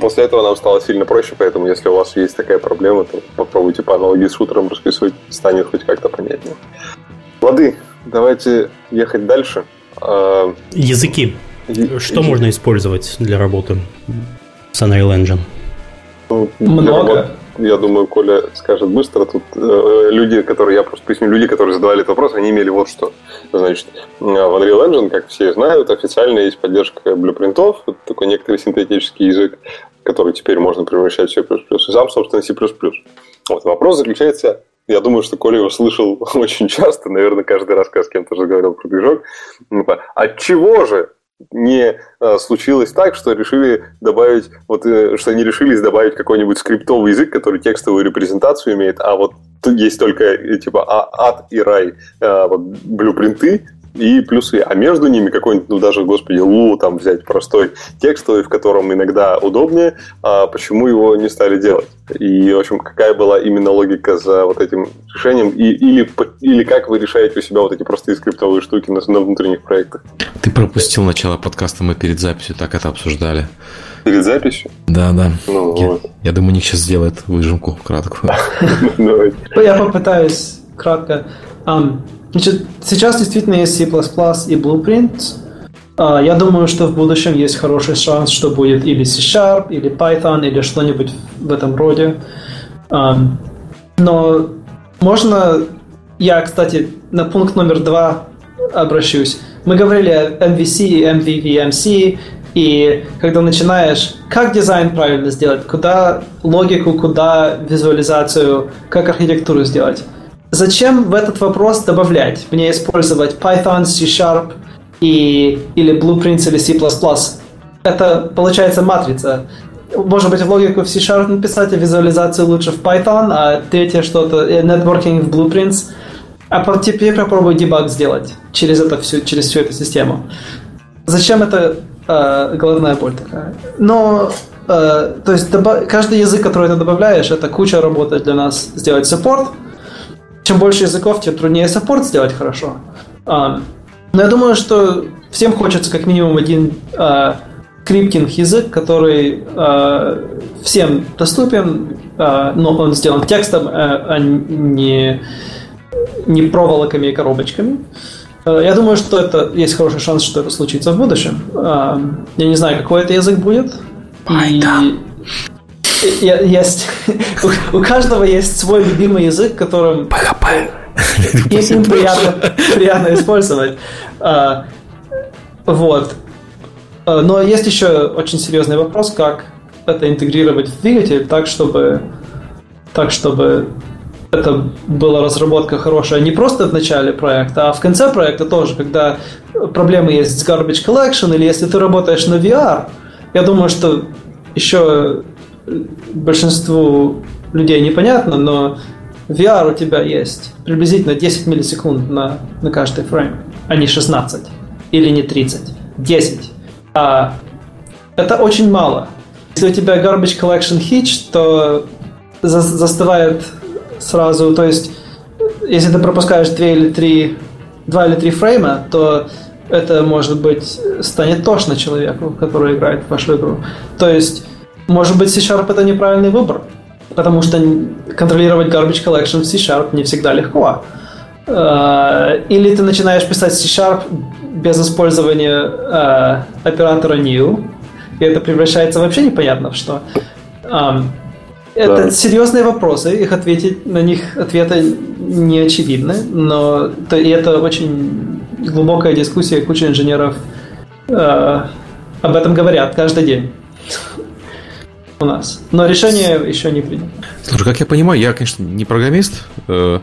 После этого нам стало сильно проще, поэтому если у вас есть такая проблема, то попробуйте по аналогии с шутером расписывать, станет хоть как-то понятнее. Лады, давайте ехать дальше. А, Языки. Е- Что е- можно использовать для работы с Unreal Engine? Ну, Много я думаю, Коля скажет быстро. Тут э, люди, которые, я просто поясню, люди, которые задавали этот вопрос, они имели вот что. Значит, в Unreal Engine, как все знают, официально есть поддержка блюпринтов, это такой некоторый синтетический язык, который теперь можно превращать в C++, и сам, собственно, C++. Вот, вопрос заключается я думаю, что Коля его слышал очень часто, наверное, каждый раз, когда с кем-то разговаривал про движок. От чего же не э, случилось так, что решили добавить, вот, э, что они решились добавить какой-нибудь скриптовый язык, который текстовую репрезентацию имеет, а вот есть только э, типа а, ад и рай, вот, блюпринты, и плюсы. А между ними какой-нибудь, ну даже, господи, Лу там взять простой текстовый, в котором иногда удобнее, а почему его не стали делать? И, в общем, какая была именно логика за вот этим решением? И, или, или как вы решаете у себя вот эти простые скриптовые штуки на, на внутренних проектах? Ты пропустил начало подкаста, мы перед записью так это обсуждали. Перед записью? Да, да. Ну, я, вот. я думаю, Ник сейчас сделает выжимку краткую. Я попытаюсь кратко. Значит, сейчас действительно есть C++ и Blueprint. А, я думаю, что в будущем есть хороший шанс, что будет или C-Sharp, или Python, или что-нибудь в этом роде. Но можно... Я, кстати, на пункт номер два обращусь. Мы говорили о MVC и MVVMC, и когда начинаешь, как дизайн правильно сделать, куда логику, куда визуализацию, как архитектуру сделать. Зачем в этот вопрос добавлять? Мне использовать Python, C-Sharp и, или Blueprints или C++? Это получается матрица. Может быть, в логику в C-Sharp написать, а визуализацию лучше в Python, а третье что-то, networking в Blueprints. А теперь попробуй дебаг сделать через, это всю, через всю эту систему. Зачем это э, головная боль такая? Но э, то есть каждый язык, который ты добавляешь, это куча работы для нас сделать саппорт, чем больше языков, тем труднее саппорт сделать хорошо. А, но я думаю, что всем хочется как минимум один а, язык, который а, всем доступен, а, но он сделан текстом, а, не, не проволоками и коробочками. Я думаю, что это есть хороший шанс, что это случится в будущем. Я не знаю, какой это язык будет. Python. Есть. У, каждого есть свой любимый язык, которым PHP. им приятно, приятно использовать. А, вот. А, но есть еще очень серьезный вопрос, как это интегрировать в двигатель так, чтобы так, чтобы это была разработка хорошая не просто в начале проекта, а в конце проекта тоже, когда проблемы есть с garbage collection, или если ты работаешь на VR, я думаю, что еще большинству людей непонятно, но VR у тебя есть приблизительно 10 миллисекунд на, на каждый фрейм, а не 16 или не 30, 10. А, это очень мало. Если у тебя garbage collection hitch, то за застывает сразу, то есть если ты пропускаешь 2 или 3, 2 или 3 фрейма, то это, может быть, станет тошно человеку, который играет в вашу игру. То есть, может быть, C-Sharp это неправильный выбор, потому что контролировать garbage collection в C-Sharp не всегда легко. Э, или ты начинаешь писать C-Sharp без использования э, оператора new, и это превращается вообще непонятно в что. Это да. серьезные вопросы, их ответить на них ответы не очевидны, но то, и это очень глубокая дискуссия, куча инженеров э, об этом говорят каждый день у нас. Но решение еще не принято. Слушай, как я понимаю, я, конечно, не программист, э,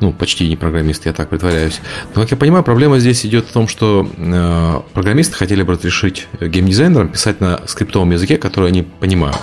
ну, почти не программист, я так притворяюсь. Но, как я понимаю, проблема здесь идет в том, что э, программисты хотели бы разрешить геймдизайнерам писать на скриптовом языке, который они понимают.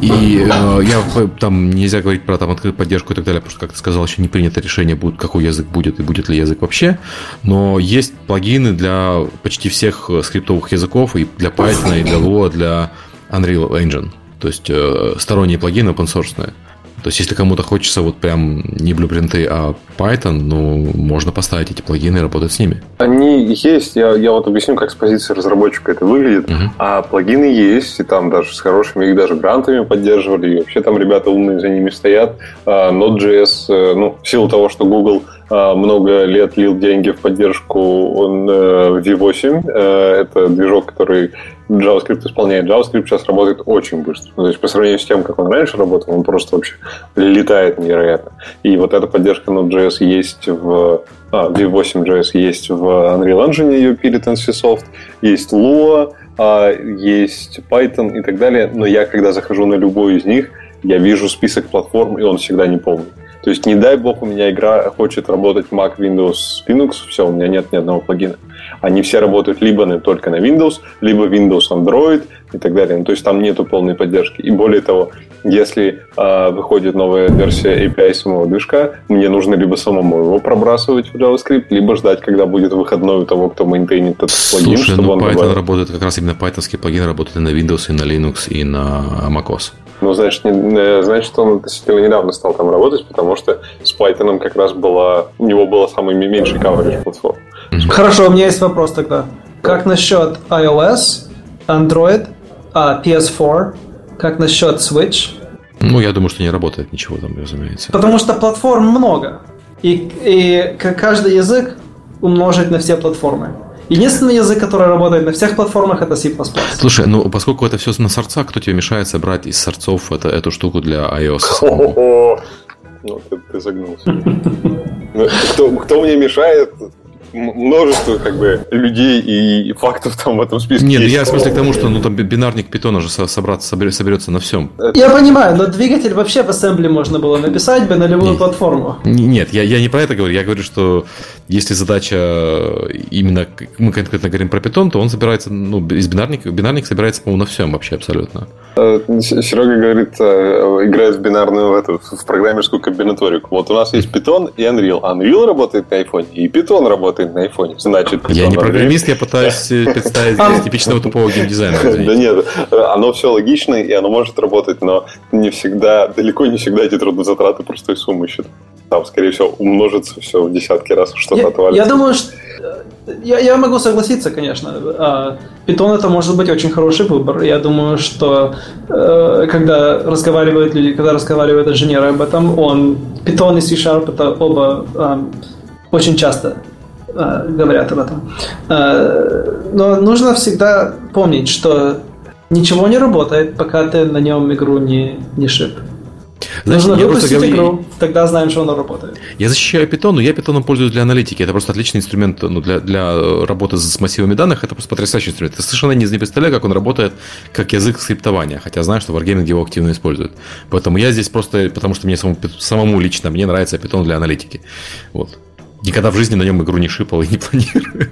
И э, я там нельзя говорить про там открытую поддержку и так далее, потому что, как ты сказал, еще не принято решение, будет, какой язык будет и будет ли язык вообще. Но есть плагины для почти всех скриптовых языков, и для Python, и для Lua, для Unreal Engine. То есть э, сторонние плагины open source. То есть, если кому-то хочется вот прям не блюпринты, а Python, ну, можно поставить эти плагины и работать с ними. Они есть. Я, я вот объясню, как с позиции разработчика это выглядит. Uh-huh. А плагины есть, и там даже с хорошими, их даже грантами поддерживали. И вообще там ребята умные за ними стоят. А, Node.js, э, ну, в силу того, что Google а, много лет лил деньги в поддержку он, э, V8. Э, это движок, который JavaScript исполняет. JavaScript сейчас работает очень быстро. То есть по сравнению с тем, как он раньше работал, он просто вообще летает невероятно. И вот эта поддержка Node.js есть в а, V8.js есть в Unreal Engine, ее пилит NCSoft, есть Lua, а, есть Python и так далее. Но я, когда захожу на любой из них, я вижу список платформ, и он всегда не полный. То есть, не дай бог, у меня игра хочет работать Mac, Windows, Linux, все, у меня нет ни одного плагина. Они все работают либо на, только на Windows, либо Windows, Android и так далее. Ну, то есть, там нету полной поддержки. И более того, если э, выходит новая версия API самого движка, мне нужно либо самому его пробрасывать в JavaScript, либо ждать, когда будет выходной у того, кто мейнтейнит этот плагин, Слушай, чтобы ну, он Python добавил. работает, как раз именно pythonский плагин работает и на Windows, и на Linux, и на macOS. Ну, значит, не, значит, он относительно недавно стал там работать, потому что с Python как раз была, у него было самый меньший coverage платформ. Хорошо, у меня есть вопрос тогда. Как насчет iOS, Android, а, PS4, как насчет Switch? Ну, я думаю, что не работает ничего там, разумеется. Потому что платформ много. И, и каждый язык умножить на все платформы. Единственный язык, который работает на всех платформах, это C++. Слушай, ну поскольку это все на сорцах, кто тебе мешает собрать из сорцов это, эту штуку для iOS? Ну, ты, ты загнулся. Ну, кто, кто мне мешает множество как бы людей и фактов там в этом списке. Нет, есть. я в смысле к тому, что ну там бинарник питона же собраться, соберется на всем. Я понимаю, но двигатель вообще в ассембле можно было написать бы на любую нет, платформу. Нет, я, я не про это говорю. Я говорю, что если задача именно, мы конкретно говорим про питон, то он собирается, ну, из бинарника, бинарник собирается, по-моему, на всем вообще абсолютно. Э, Серега говорит, э, играет в бинарную, в, эту, в программерскую комбинаторику. Вот у нас есть питон и Unreal. Unreal работает на iPhone, и питон работает на айфоне. Значит, я не программист, я пытаюсь э, представить типичного тупого геймдизайнера. Да нет, оно все логично, и оно может работать, но не всегда, далеко не всегда эти трудозатраты простой суммы считают. Там, скорее всего, умножится все в десятки раз, что-то отвалится. Я думаю, что я, я могу согласиться, конечно. Питон это может быть очень хороший выбор. Я думаю, что э, когда разговаривают люди, когда разговаривают инженеры об этом, он Python и C-Sharp это оба э, очень часто Э, говорят об этом. Но нужно всегда помнить, что ничего не работает, пока ты на нем игру не, не шип. Знаешь, Нужно выпустить говорю... игру, тогда знаем, что она работает. Я защищаю Python, но я Python пользуюсь для аналитики. Это просто отличный инструмент ну, для, для работы с массивами данных. Это просто потрясающий инструмент. Я совершенно не представляю, как он работает как язык скриптования. Хотя знаю, что Wargaming его активно использует. Поэтому я здесь просто, потому что мне самому, самому лично, мне нравится Python для аналитики. Вот. Никогда в жизни на нем игру не шипал и не планирую.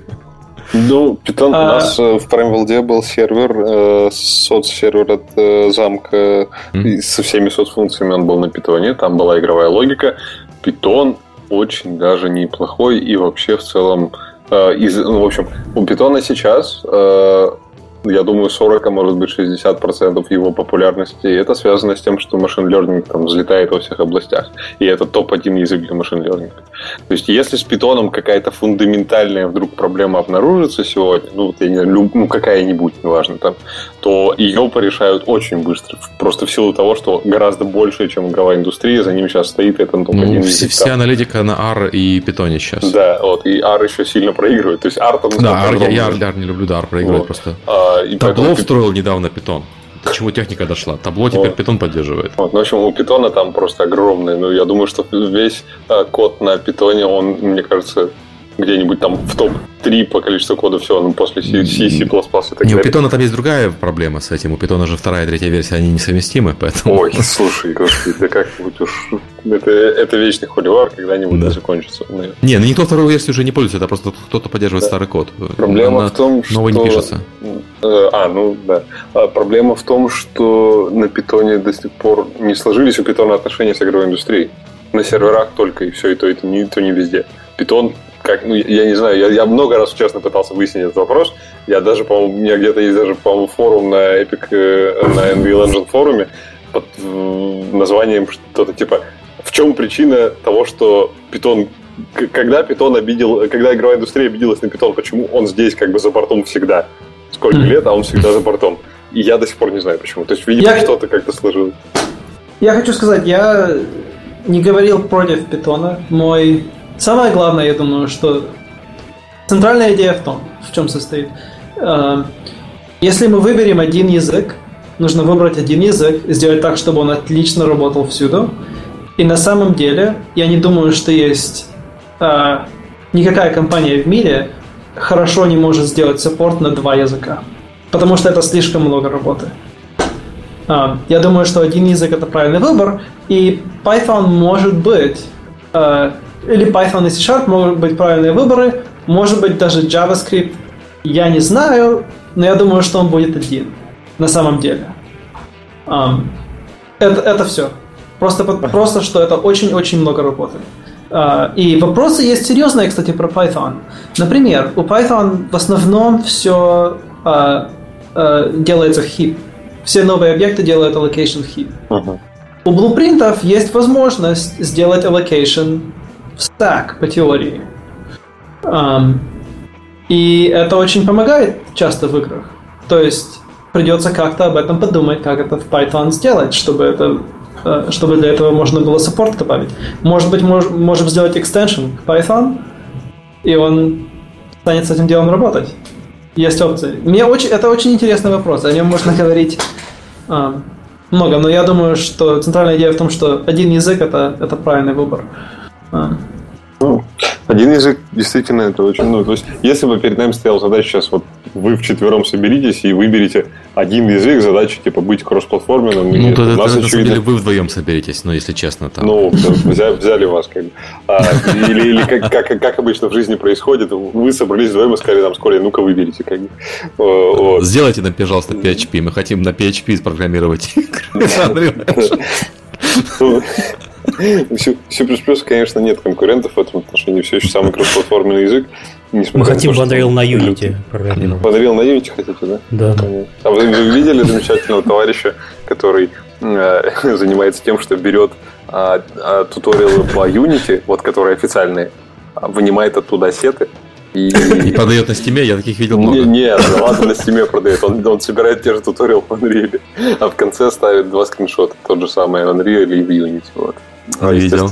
Ну, Python а... у нас э, в PrimeWorld был сервер, э, соцсервер от э, замка mm. со всеми соцфункциями он был на питоне, там была игровая логика. Python очень даже неплохой и вообще в целом э, из, ну, в общем, у питона сейчас э, я думаю, 40, а может быть 60% его популярности. И это связано с тем, что машин learning там взлетает во всех областях. И это топ-1 язык для машин learning. То есть, если с питоном какая-то фундаментальная вдруг проблема обнаружится сегодня, ну, я не ну, какая-нибудь, неважно, там, то ее порешают очень быстро. Просто в силу того, что гораздо больше, чем игровая индустрия, за ним сейчас стоит топ-1 Ну, язык. все, вся аналитика на R и питоне сейчас. Да, вот, и R еще сильно проигрывает. То есть R там... Да, R, я, я R не люблю, да, R проигрывает Вот. просто. А, и Табло поэтому- встроил недавно питон. К чему техника дошла? Табло теперь Вот. питон поддерживает. Вот, ну, в общем, у питона там просто огромный. Ну, я думаю, что весь э, код на питоне, он, мне кажется, где-нибудь там в топ-3 по количеству кода все, ну, после C, C, C++ и так Не, у питона там есть другая проблема с этим. У питона же вторая и третья версия, они несовместимы, поэтому... Ой, слушай, господи, да как-нибудь уж... Это, это вечный холивар, когда-нибудь Да. закончится. Ну, Не, ну никто вторую версию уже не пользуется, это просто кто-то поддерживает Да. старый код. Проблема Она в том, что... Новый не пишется. Э, А, ну да. А проблема в том, что на питоне до сих пор не сложились у питона отношения с игровой индустрией. На серверах только, и все, и то, и то, не, то не везде. Питон, как, ну, я не знаю, я, я много раз честно пытался выяснить этот вопрос. Я даже, по-моему, у меня где-то есть даже, по-моему, форум на Epic, э, на Unreal Engine форуме под названием что-то типа «В чем причина того, что питон к- когда питон обидел, когда игровая индустрия обиделась на питон, почему он здесь как бы за бортом всегда? Сколько лет, а он всегда за бортом. И я до сих пор не знаю почему. То есть, видимо, Я- что-то как-то сложилось. Я хочу сказать, я не говорил против питона. Мой... Самое главное, я думаю, что центральная идея в том, в чем состоит. Э, Если мы выберем один язык, нужно выбрать один язык сделать так, чтобы он отлично работал всюду. И на самом деле, я не думаю, что есть э, никакая компания в мире хорошо не может сделать саппорт на два языка. Потому что это слишком много работы. А, Я думаю, что один язык это правильный выбор, и Python может быть, или Python и C-Sharp могут быть правильные выборы, может быть даже JavaScript, я не знаю, но я думаю, что он будет один, на самом деле. Ам, это, это все. Просто, просто, что это очень-очень много работы. А, И вопросы есть серьезные, кстати, про Python. Например, у Python в основном все делается в heap. Все новые объекты делают allocation heap. У блупринтов есть возможность сделать allocation в stack по теории. И это очень помогает часто в играх. То есть придется как-то об этом подумать, как это в Python сделать, чтобы это э, чтобы для этого можно было саппорт добавить. Может быть, мож- можем сделать extension к Python, и он станет с этим делом работать. Есть опции. Мне очень, это очень интересный вопрос. О нем можно говорить а, много, но я думаю, что центральная идея в том, что один язык это, это правильный выбор. А, Ну, один язык действительно это очень... Ну, то есть, если бы перед нами стояла задача сейчас, вот вы вчетвером соберитесь и выберете один язык, задача типа быть кроссплатформенным. Ну, и то у это, нас, на самом очевидно, деле вы вдвоем соберетесь, ну, если честно. Там. Ну, да, взяли, взяли вас, как бы. А, или или как, как, как обычно в жизни происходит, вы собрались вдвоем и сказали нам с Колей, ну-ка выберите. Как бы. Вот. Сделайте нам, пожалуйста, PHP. Мы хотим на PHP спрограммировать Engine. Ну, C++, конечно, нет конкурентов в этом отношении. Все еще самый кроссплатформенный язык. Мы хотим в Unreal на Unity программировать. В Unreal на Unity хотите, да? Да. А вы, вы видели замечательного товарища, который э, занимается тем, что берет а, а, туториалы по Unity, вот которые официальные, а, вынимает оттуда ассеты и... И продает на Steam е, я таких видел Не, много. нет, да ладно, на Steam е продает. Он, он собирает те же туториалы в Unreal, а в конце ставит два скриншота. Тот же самый Unreal и в Unity. Вот. А, видел.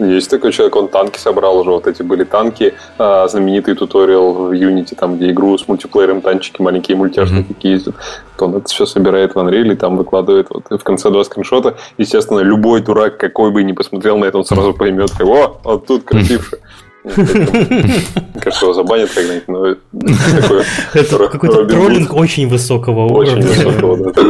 Есть такой человек, он танки собрал уже. Вот эти были танки, а, знаменитый туториал в Unity, там, где игру с мультиплеером танчики, маленькие Мгм. такие ездят. То он это все собирает в Unreal и там выкладывает вот, и в конце два скриншота. Естественно, любой дурак, какой бы ни посмотрел на это, он сразу поймет, как, о, вот тут красивше. Мне кажется, его забанят когда-нибудь, но какой-то троллинг очень высокого очень уровня. высокого, да.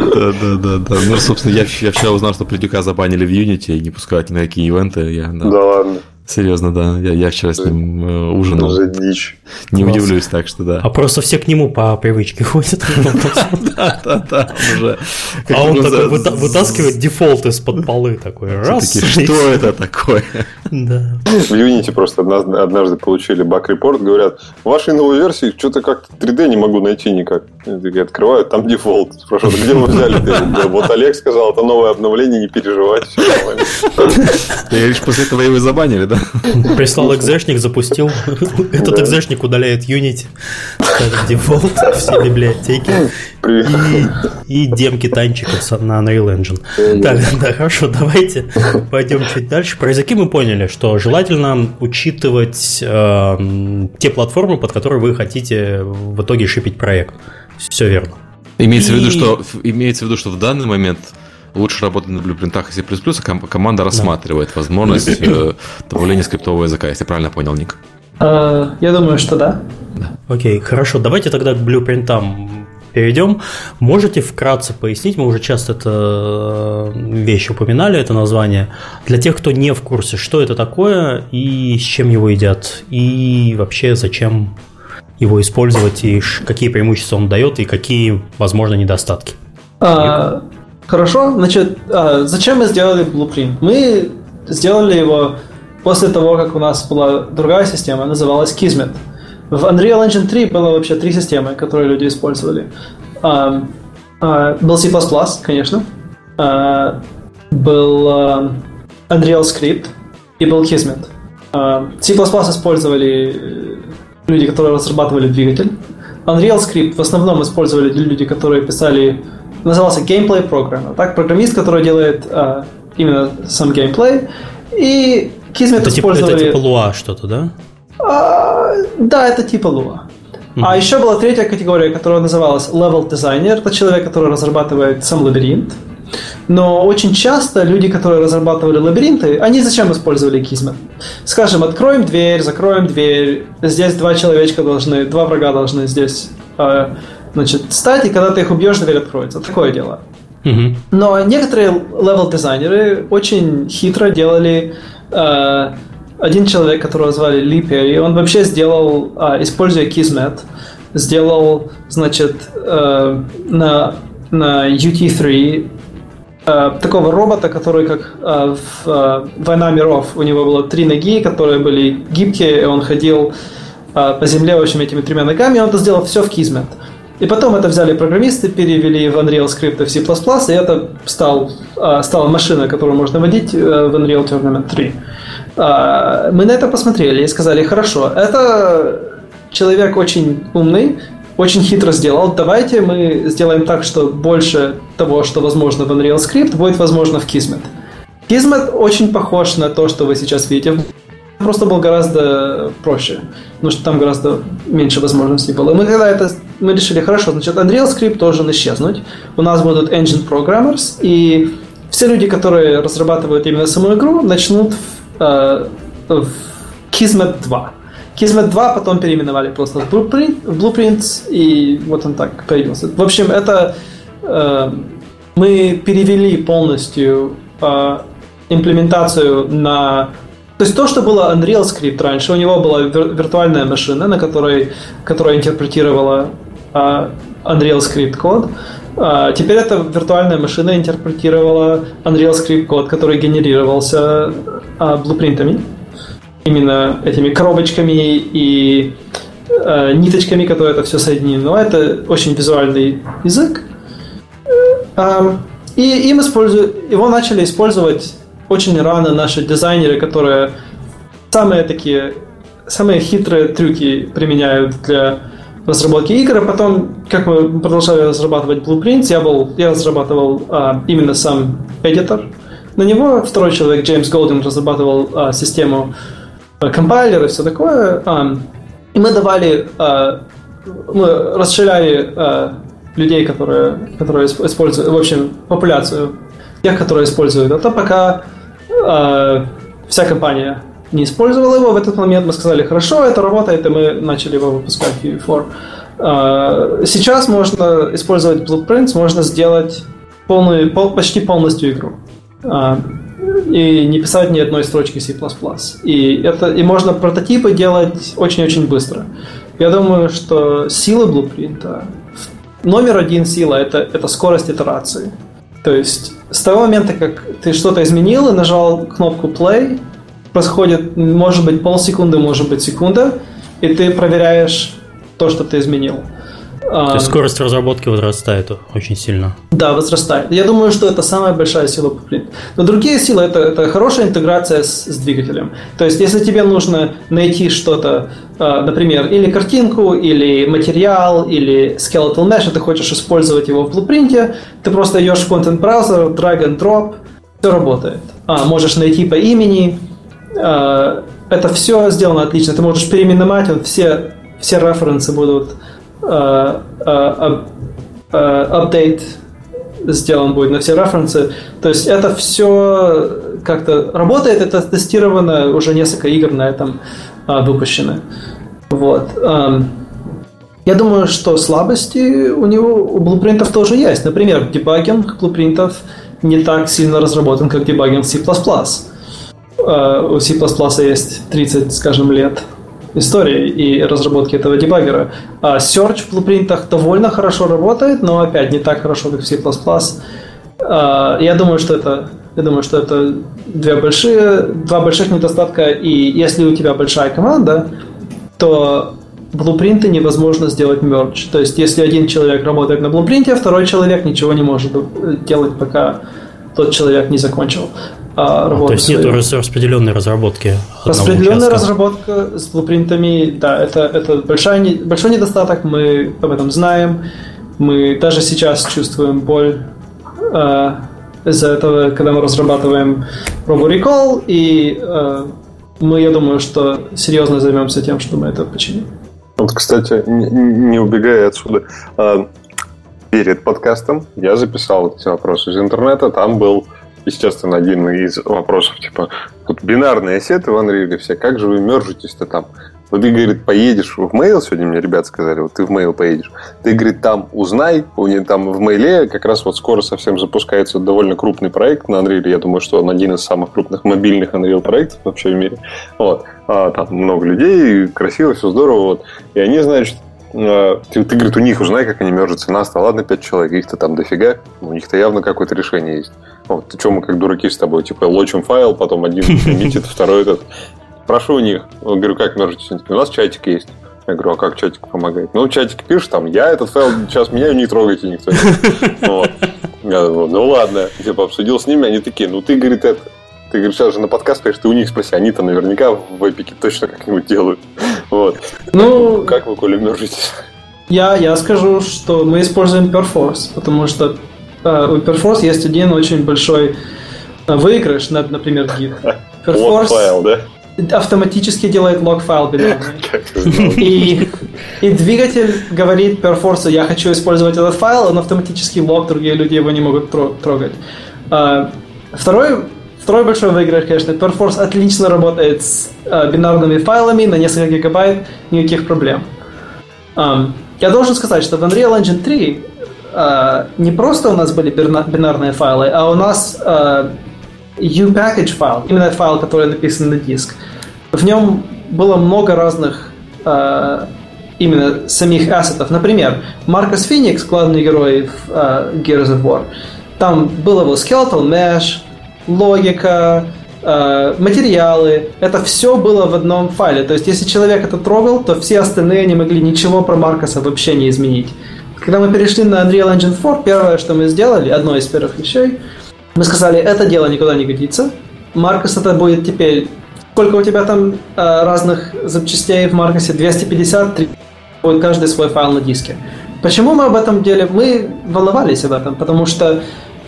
Да, да. Ну, собственно, я, вчера узнал, что Придюка забанили в Unity и не пускают ни на какие ивенты. Да ладно, Серьезно, да. Я, я вчера с ним э, ужинал. за дичь. Не Класс. удивлюсь, так что да. А просто все к нему по привычке ходят. Да, да, да. уже А он такой вытаскивает дефолт из-под полы такой. Раз. Что это такое? Да. В Unity просто однажды, получили баг-репорт, говорят, в вашей новой версии что-то как-то 3D не могу найти никак. Я открываю, там дефолт. Спрашиваю, где вы взяли? Вот Олег сказал, это новое обновление, не переживайте, все нормально. Я лишь после этого его забанили, да? Прислал экзешник, запустил. Этот экзешник удаляет Unity. Ставит дефолт все библиотеки. И, и демки танчиков на Unreal Engine. Так, да, хорошо, давайте пойдем чуть дальше. Про языки мы поняли, что желательно учитывать э, те платформы, под которые вы хотите в итоге шипить проект. Все верно. Имеется, и... в виду, что, имеется в виду, что в данный момент лучше работать на блюпринтах и C++, а команда рассматривает да. возможность э, добавления скриптового языка, если правильно понял, Ник. Uh, я думаю, что да. да. Окей, хорошо. Давайте тогда к блюпринтам перейдем. Можете вкратце пояснить, мы уже часто эту э, вещь упоминали, это название, для тех, кто не в курсе, что это такое и с чем его едят, и вообще зачем его использовать, и какие преимущества он дает, и какие, возможно, недостатки. А, хорошо, значит, а, зачем мы сделали Blueprint? Мы сделали его после того, как у нас была другая система, называлась Kismet. В Unreal Engine 3 было вообще три системы, которые люди использовали. А, а, был C++, конечно, а, был а, Unreal Script и был Kismet. А, C++ использовали люди, которые разрабатывали двигатель. Unreal Script в основном использовали люди, которые писали, назывался Gameplay Program. Так, программист, который делает а, именно сам геймплей. И Kismet это использовали... Типа, это типа Lua что-то, да? А, да, это типа Lua. Mm-hmm. А еще была третья категория, которая называлась Level Designer. Это человек, который разрабатывает сам лабиринт. Но очень часто люди, которые разрабатывали лабиринты, они зачем использовали кизмы? Скажем, откроем дверь, закроем дверь, здесь два человечка должны, два врага должны здесь э, значит, стать, и когда ты их убьешь, дверь откроется. Такое дело. Mm-hmm. Но некоторые левел-дизайнеры очень хитро делали э, один человек, которого звали Ли Перри, он вообще сделал, а, используя Kismet, сделал, значит, э, на, на UT3 э, такого робота, который как э, в «Война миров», у него было три ноги, которые были гибкие, и он ходил по земле, в общем, этими тремя ногами, и он это сделал все в Kismet. И потом это взяли программисты, перевели в Unreal Script в C++, и это стал, стала машина, которую можно водить в Unreal Tournament 3. А, мы на это посмотрели и сказали, хорошо, это человек очень умный, очень хитро сделал. Давайте мы сделаем так, что больше того, что возможно в Unreal Script, будет возможно в Kismet. Kismet очень похож на то, что вы сейчас видите. Просто был гораздо проще, потому что там гораздо меньше возможностей было. Мы когда это мы решили, хорошо, значит, Unreal Script должен исчезнуть. У нас будут engine programmers, и все люди, которые разрабатывают именно саму игру, начнут э, в Kismet 2. Kismet 2 потом переименовали просто в Blueprint, в Blueprints, и вот он так появился. В общем, это э, мы перевели полностью э, имплементацию на... То есть то, что было Unreal Script раньше, у него была виртуальная машина, на которой, которая интерпретировала э, Unreal Script код, а, теперь эта виртуальная машина интерпретировала Unreal Script код, который генерировался а, блупринтами, именно этими коробочками и а, ниточками, которые это все соединено. Это очень визуальный язык. И им используют, его начали использовать очень рано наши дизайнеры, которые самые такие, самые хитрые трюки применяют для разработки игр, а потом, как мы продолжали разрабатывать Blueprint, я, был, я разрабатывал а, именно сам эдитор. На него второй человек, Джеймс Голдин, разрабатывал а, систему а, компайлера и все такое. А, и мы давали, а, мы расширяли а, людей, которые, которые используют, в общем, популяцию тех, которые используют это, пока а, вся компания не использовал его. В этот момент мы сказали, хорошо, это работает, и мы начали его выпускать в UE4. А, сейчас можно использовать Blueprints, можно сделать полную, пол, почти полностью игру. А, и не писать ни одной строчки C++. И, это, и можно прототипы делать очень-очень быстро. Я думаю, что сила Blueprint, номер один сила это, это скорость итерации. То есть с того момента, как ты что-то изменил и нажал кнопку play, происходит, может быть, полсекунды, может быть, секунда, и ты проверяешь то, что ты изменил. То есть скорость разработки возрастает очень сильно. Да, возрастает. Я думаю, что это самая большая сила Blueprint. Но другие силы это, это хорошая интеграция с, с двигателем. То есть, если тебе нужно найти что-то, а, например, или картинку, или материал, или skeletal mesh, и ты хочешь использовать его в Blueprint, ты просто идешь в content браузер, drag and drop, все работает. А, можешь найти по имени. А, это все сделано отлично. Ты можешь переименовать, вот все, все референсы будут апдейт сделан будет на все референсы. То есть это все как-то работает, это тестировано, уже несколько игр на этом выпущены. Вот. Я думаю, что слабости у него, у блупринтов тоже есть. Например, дебагинг блупринтов не так сильно разработан, как дебагинг C++. У C++ есть 30, скажем, лет истории и разработки этого дебаггера. А Search в блупринтах довольно хорошо работает, но опять не так хорошо, как в C++. А, я думаю, что это я думаю, что это две большие, два больших недостатка, и если у тебя большая команда, то блупринты невозможно сделать мерч. То есть, если один человек работает на блупринте, второй человек ничего не может делать, пока тот человек не закончил а, работу. То есть нет распределенной разработки. Распределенная разработка с блупринтами, да, это, это большой, большой недостаток, мы об этом знаем. Мы даже сейчас чувствуем боль э, из-за этого, когда мы разрабатываем RoboRecall, и э, мы, я думаю, что серьезно займемся тем, что мы это починим. Вот, кстати, не, убегая отсюда, э, перед подкастом я записал эти вопросы из интернета, там был естественно, один из вопросов, типа, вот бинарные ассеты в Unreal все, как же вы мержитесь-то там? Вот ты, говорит, поедешь в mail, сегодня мне ребята сказали, вот ты в mail поедешь, ты, говорит, там узнай, у них там в мейле как раз вот скоро совсем запускается довольно крупный проект на Unreal, я думаю, что он один из самых крупных мобильных Unreal проектов вообще в мире, вот, а, там много людей, красиво, все здорово, вот, и они, значит, а, ты, ты, говорит, у них узнай, как они мержатся. Нас-то, ладно, пять человек, их-то там дофига. У них-то явно какое-то решение есть. Вот, ты что, мы как дураки с тобой, типа, лочим файл, потом один коммитит, второй этот. Прошу у них. Говорю, как мержитесь? у нас чатик есть. Я говорю, а как чатик помогает? Ну, чатик пишешь, там, я этот файл сейчас меняю, не трогайте никто. Вот. Я думаю, ну ладно, типа обсудил с ними, они такие, ну ты, говорит, это, ты говоришь, сейчас же на подкаст поешь, ты у них спроси, они-то наверняка в эпике точно как-нибудь делают. Вот. Ну, как вы, Коля, мержитесь? Я, я скажу, что мы используем Perforce, потому что э, у Perforce есть один очень большой э, выигрыш например, Git. Perforce файл, да? автоматически делает лог-файл бинарный. И, и двигатель говорит Perforce, я хочу использовать этот файл, он автоматически лог, другие люди его не могут трогать. А, второй Второй большой выигрыш, конечно, Perforce отлично работает с э, бинарными файлами на несколько гигабайт, никаких проблем. Um, я должен сказать, что в Unreal Engine 3 э, не просто у нас были бинарные файлы, а у нас э, U-package файл, именно файл, который написан на диск. В нем было много разных э, именно самих ассетов. Например, Маркус Феникс, главный герой в э, Gears of War, там был его skeletal mesh, логика, э, материалы, это все было в одном файле. То есть, если человек это трогал, то все остальные не могли ничего про Маркоса вообще не изменить. Когда мы перешли на Unreal Engine 4, первое, что мы сделали, одно из первых вещей, мы сказали, это дело никуда не годится. Маркос это будет теперь... Сколько у тебя там э, разных запчастей в Маркосе? 250? Будет каждый свой файл на диске. Почему мы об этом деле? Мы волновались об этом, потому что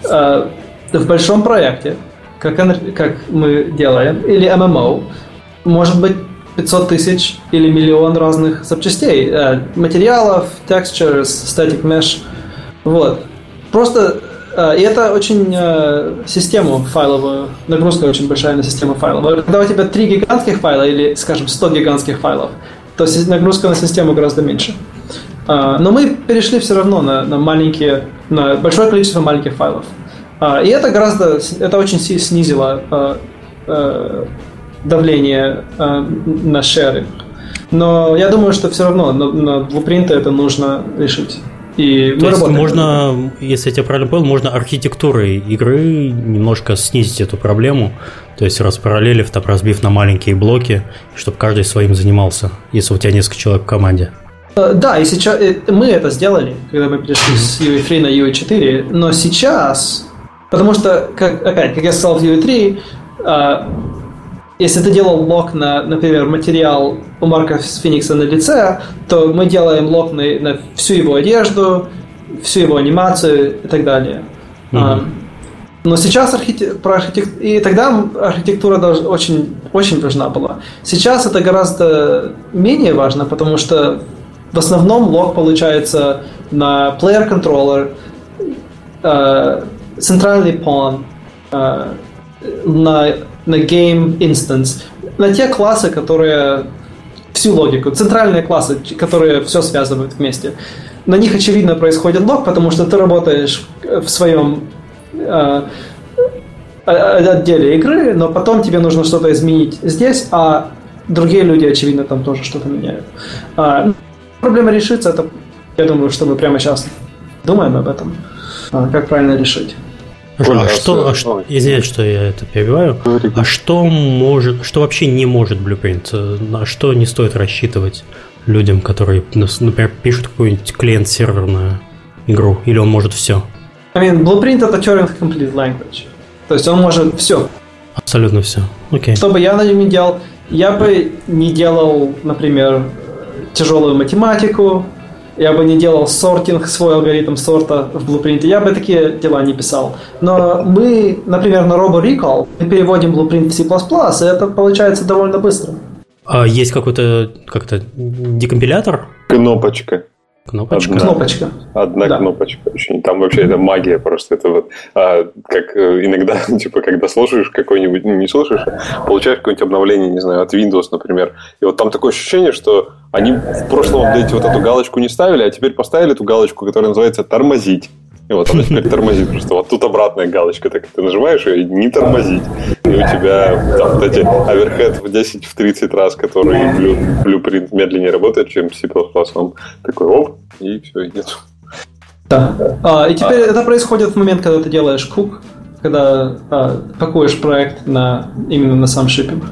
э, в большом проекте как, как мы делаем, или MMO, может быть 500 тысяч или миллион разных запчастей, э, материалов, textures, static mesh. Вот. Просто э, и это очень э, систему файловую, нагрузка очень большая на систему файлов. Когда у тебя 3 гигантских файла или, скажем, 100 гигантских файлов, то нагрузка на систему гораздо меньше. Но мы перешли все равно на, на маленькие, на большое количество маленьких файлов. А, и это гораздо, это очень снизило а, а, давление на шеринг. Но я думаю, что все равно на, на блупринты это нужно решить. И То есть можно, если я тебя правильно понял, можно архитектурой игры немножко снизить эту проблему, то есть распараллелив, там, разбив на маленькие блоки, чтобы каждый своим занимался, если у тебя несколько человек в команде. Э, Да, и сейчас э, мы это сделали, когда мы перешли с UE3 на UE4, но сейчас, потому что, как, опять, как я сказал в UE3, а, если ты делал лог на, например, материал у Марка Феникса на лице, то мы делаем лог на, на всю его одежду, всю его анимацию и так далее. А, но сейчас архите- про архитек- и тогда архитектура даже очень, очень важна была. Сейчас это гораздо менее важно, потому что в основном лог получается на player controller, э, центральный э, на, на game instance, на те классы, которые всю логику, центральные классы, которые все связывают вместе. На них, очевидно, происходит лог, потому что ты работаешь в своем э, отделе игры, но потом тебе нужно что-то изменить здесь, а другие люди, очевидно, там тоже что-то меняют. А, проблема решится, это, я думаю, что мы прямо сейчас думаем об этом, а, как правильно решить. Хорошо, Коля, а а что, а что, извиняюсь, что я это перебиваю. Говори. А что может, что вообще не может Blueprint? Э, На что не стоит рассчитывать людям, которые, нас- например, пишут какой-нибудь клиент-серверную игру, или он может все? I mean, Blueprint это Turing Complete Language. То есть он может все. Абсолютно все. Окей. Что бы я на нем не делал, я бы не делал, например, тяжелую математику, я бы не делал сортинг, свой алгоритм сорта в Blueprint, я бы такие дела не писал. Но мы, например, на Robo Recall мы переводим Blueprint в C++, и это получается довольно быстро. А есть какой-то как-то декомпилятор? Кнопочка. Кнопочка? Одна. Кнопочка. Одна Да. кнопочка. Очень. Там вообще это магия просто. Это вот а, как э, иногда, типа, когда слушаешь какой-нибудь, ну, не слушаешь, а получаешь какое-нибудь обновление, не знаю, от Windows, например. И вот там такое ощущение, что они в прошлом апдейте вот эту галочку не ставили, а теперь поставили эту галочку, которая называется «тормозить». И вот она теперь тормозит. Просто вот тут обратная галочка, так ты нажимаешь ее, и не тормозить. И у тебя там вот эти оверхед в 10 в 30 раз, который блю, блюпринт медленнее работает, чем C++, он такой оп, и все, идет. Да. А, и теперь это происходит в момент, когда ты делаешь кук, когда а, пакуешь проект на, именно на сам шиппинг.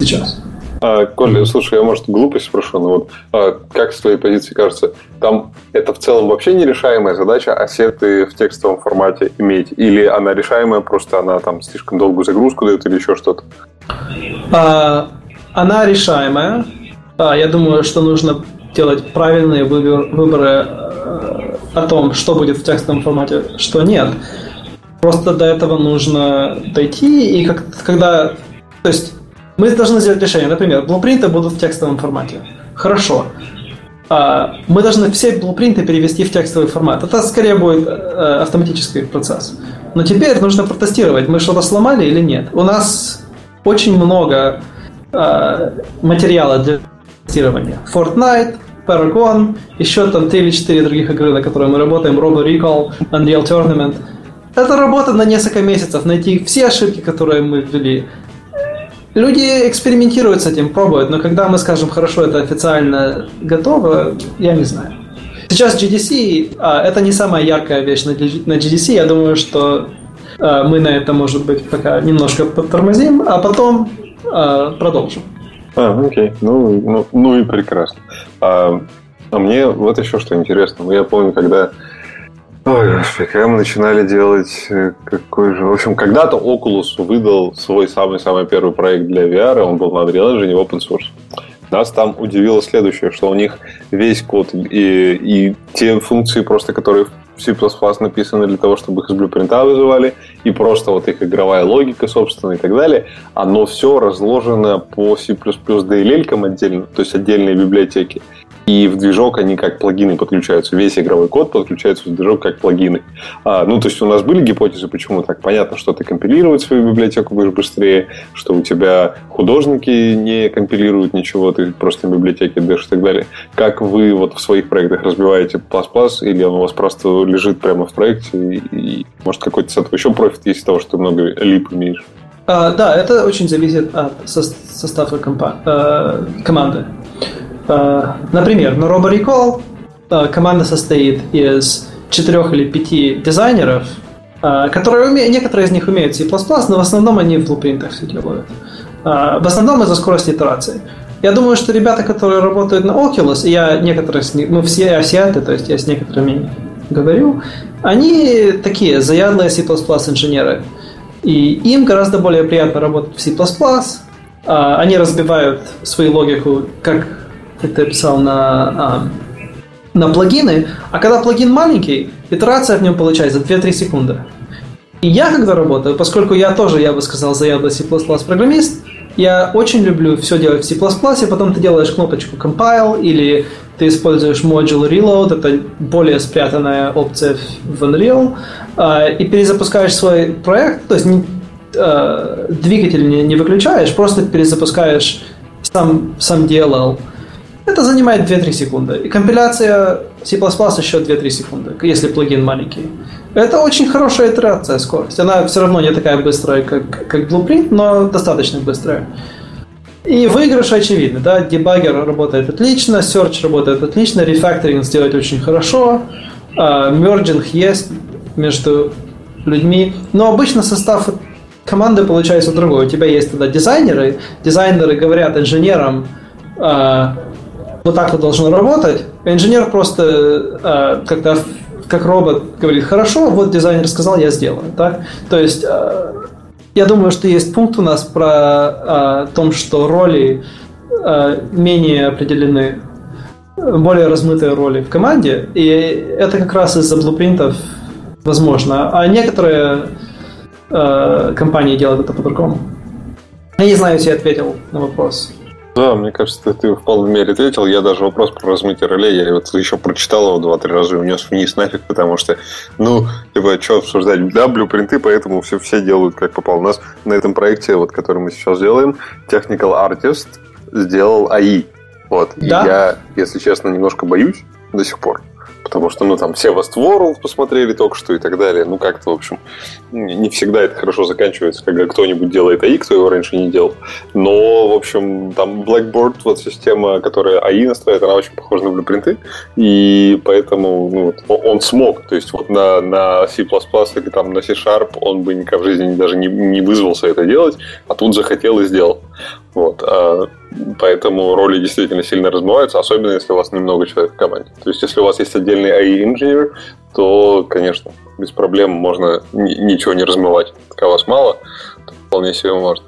Сейчас. А, Коля, слушай, я, может, глупость спрошу, но вот а, как с твоей позиции кажется, там это в целом вообще нерешаемая задача ассеты в текстовом формате иметь? Или она решаемая, просто она там слишком долгую загрузку дает или еще что-то? А, она решаемая. А, я думаю, что нужно делать правильные выбор- выборы э, о том, что будет в текстовом формате, что нет. Просто до этого нужно дойти, и как, когда... То есть мы должны сделать решение. Например, блупринты будут в текстовом формате. Хорошо. А, мы должны все блупринты перевести в текстовый формат. Это скорее будет э, автоматический процесс. Но теперь нужно протестировать, мы что-то сломали или нет. У нас очень много э, материала для тестирования. Fortnite, Paragon, еще там 3 или 4 других игры, на которые мы работаем, Robo Recall, Unreal Tournament. Это работа на несколько месяцев, найти все ошибки, которые мы ввели. Люди экспериментируют с этим, пробуют, но когда мы скажем, хорошо, это официально готово, я не знаю. Сейчас GDC а, это не самая яркая вещь на, GDC. Я думаю, что а, мы на это, может быть, пока немножко подтормозим, а потом а, продолжим. А, окей. Ну, ну, ну и прекрасно. А, а мне вот еще что интересно. Ну, я помню, когда... Ой, господи, когда мы начинали делать э, какой же... В общем, когда-то Oculus выдал свой самый-самый первый проект для VR, он был на Unreal Engine open source. Нас там удивило следующее, что у них весь код и, и те функции просто, которые в C++ написаны для того, чтобы их из блюпринта вызывали, и просто вот их игровая логика, собственно, и так далее, оно все разложено по C++ DLL отдельно, то есть отдельные библиотеки. И в движок они как плагины подключаются. Весь игровой код подключается в движок как плагины. А, ну, то есть у нас были гипотезы, почему так. Понятно, что ты компилировать свою библиотеку будешь быстрее, что у тебя художники не компилируют ничего, ты просто библиотеки даешь и так далее. Как вы вот в своих проектах разбиваете пласт или он у вас просто лежит прямо в проекте, и, и, может какой-то с этого еще профит есть из того, что ты много лип имеешь? А, да, это очень зависит от со- состава компа- э, команды. Э, например, на Robo Recall э, команда состоит из четырех или пяти дизайнеров, э, которые уме- некоторые из них умеют C++, но в основном они в блупринтах все делают. В основном из-за скорости итерации. Я думаю, что ребята, которые работают на Oculus, я некоторых с них, мы все азиаты, то есть я с некоторыми говорю, они такие заядлые C++ инженеры. И им гораздо более приятно работать в C++. Они разбивают свою логику, как, как ты описал, на, а, на плагины. А когда плагин маленький, итерация в нем получается 2-3 секунды. И я, когда работаю, поскольку я тоже, я бы сказал, заядлый C++ программист, я очень люблю все делать в C++, потом ты делаешь кнопочку compile или ты используешь module reload, это более спрятанная опция в Unreal, а, и перезапускаешь свой проект, то есть а, двигатель не, не выключаешь, просто перезапускаешь сам, сам DLL. Это занимает 2-3 секунды. И компиляция C++ еще 2-3 секунды, если плагин маленький. Это очень хорошая итерация скорость. Она все равно не такая быстрая, как, как Blueprint, но достаточно быстрая. И выигрыш очевидны, да, дебаггер работает отлично, search работает отлично, рефакторинг сделать очень хорошо, мерджинг есть между людьми, но обычно состав команды получается другой. У тебя есть тогда дизайнеры, дизайнеры говорят инженерам, а, вот так это должно работать, инженер просто а, когда как робот говорит, хорошо, вот дизайнер сказал, я сделаю. Так? То есть я думаю, что есть пункт у нас про о том, что роли менее определены, более размытые роли в команде, и это как раз из-за блупринтов возможно. А некоторые э, компании делают это по-другому. Я не знаю, если я ответил на вопрос. Да, мне кажется, ты в полной мере ответил. Я даже вопрос про размытие ролей, я вот еще прочитал его два-три раза и унес вниз нафиг, потому что, ну, типа, что обсуждать? Да, блюпринты, поэтому все, все делают как попало. У нас на этом проекте, вот, который мы сейчас делаем, Technical Artist сделал АИ. Вот. Да? И я, если честно, немножко боюсь до сих пор потому что, ну, там, все Westworld посмотрели только что и так далее. Ну, как-то, в общем, не всегда это хорошо заканчивается, когда кто-нибудь делает АИ, кто его раньше не делал. Но, в общем, там Blackboard, вот система, которая АИ настраивает, она очень похожа на блюпринты, и поэтому ну, он смог. То есть вот на, на C++ или там на C-Sharp он бы никогда в жизни даже не, не вызвался это делать, а тут захотел и сделал. Вот. А, поэтому роли действительно сильно размываются, особенно если у вас немного человек в команде. То есть, если у вас есть отдельный AI-инженер, то, конечно, без проблем можно ничего не размывать. Пока вас мало, то вполне себе можно.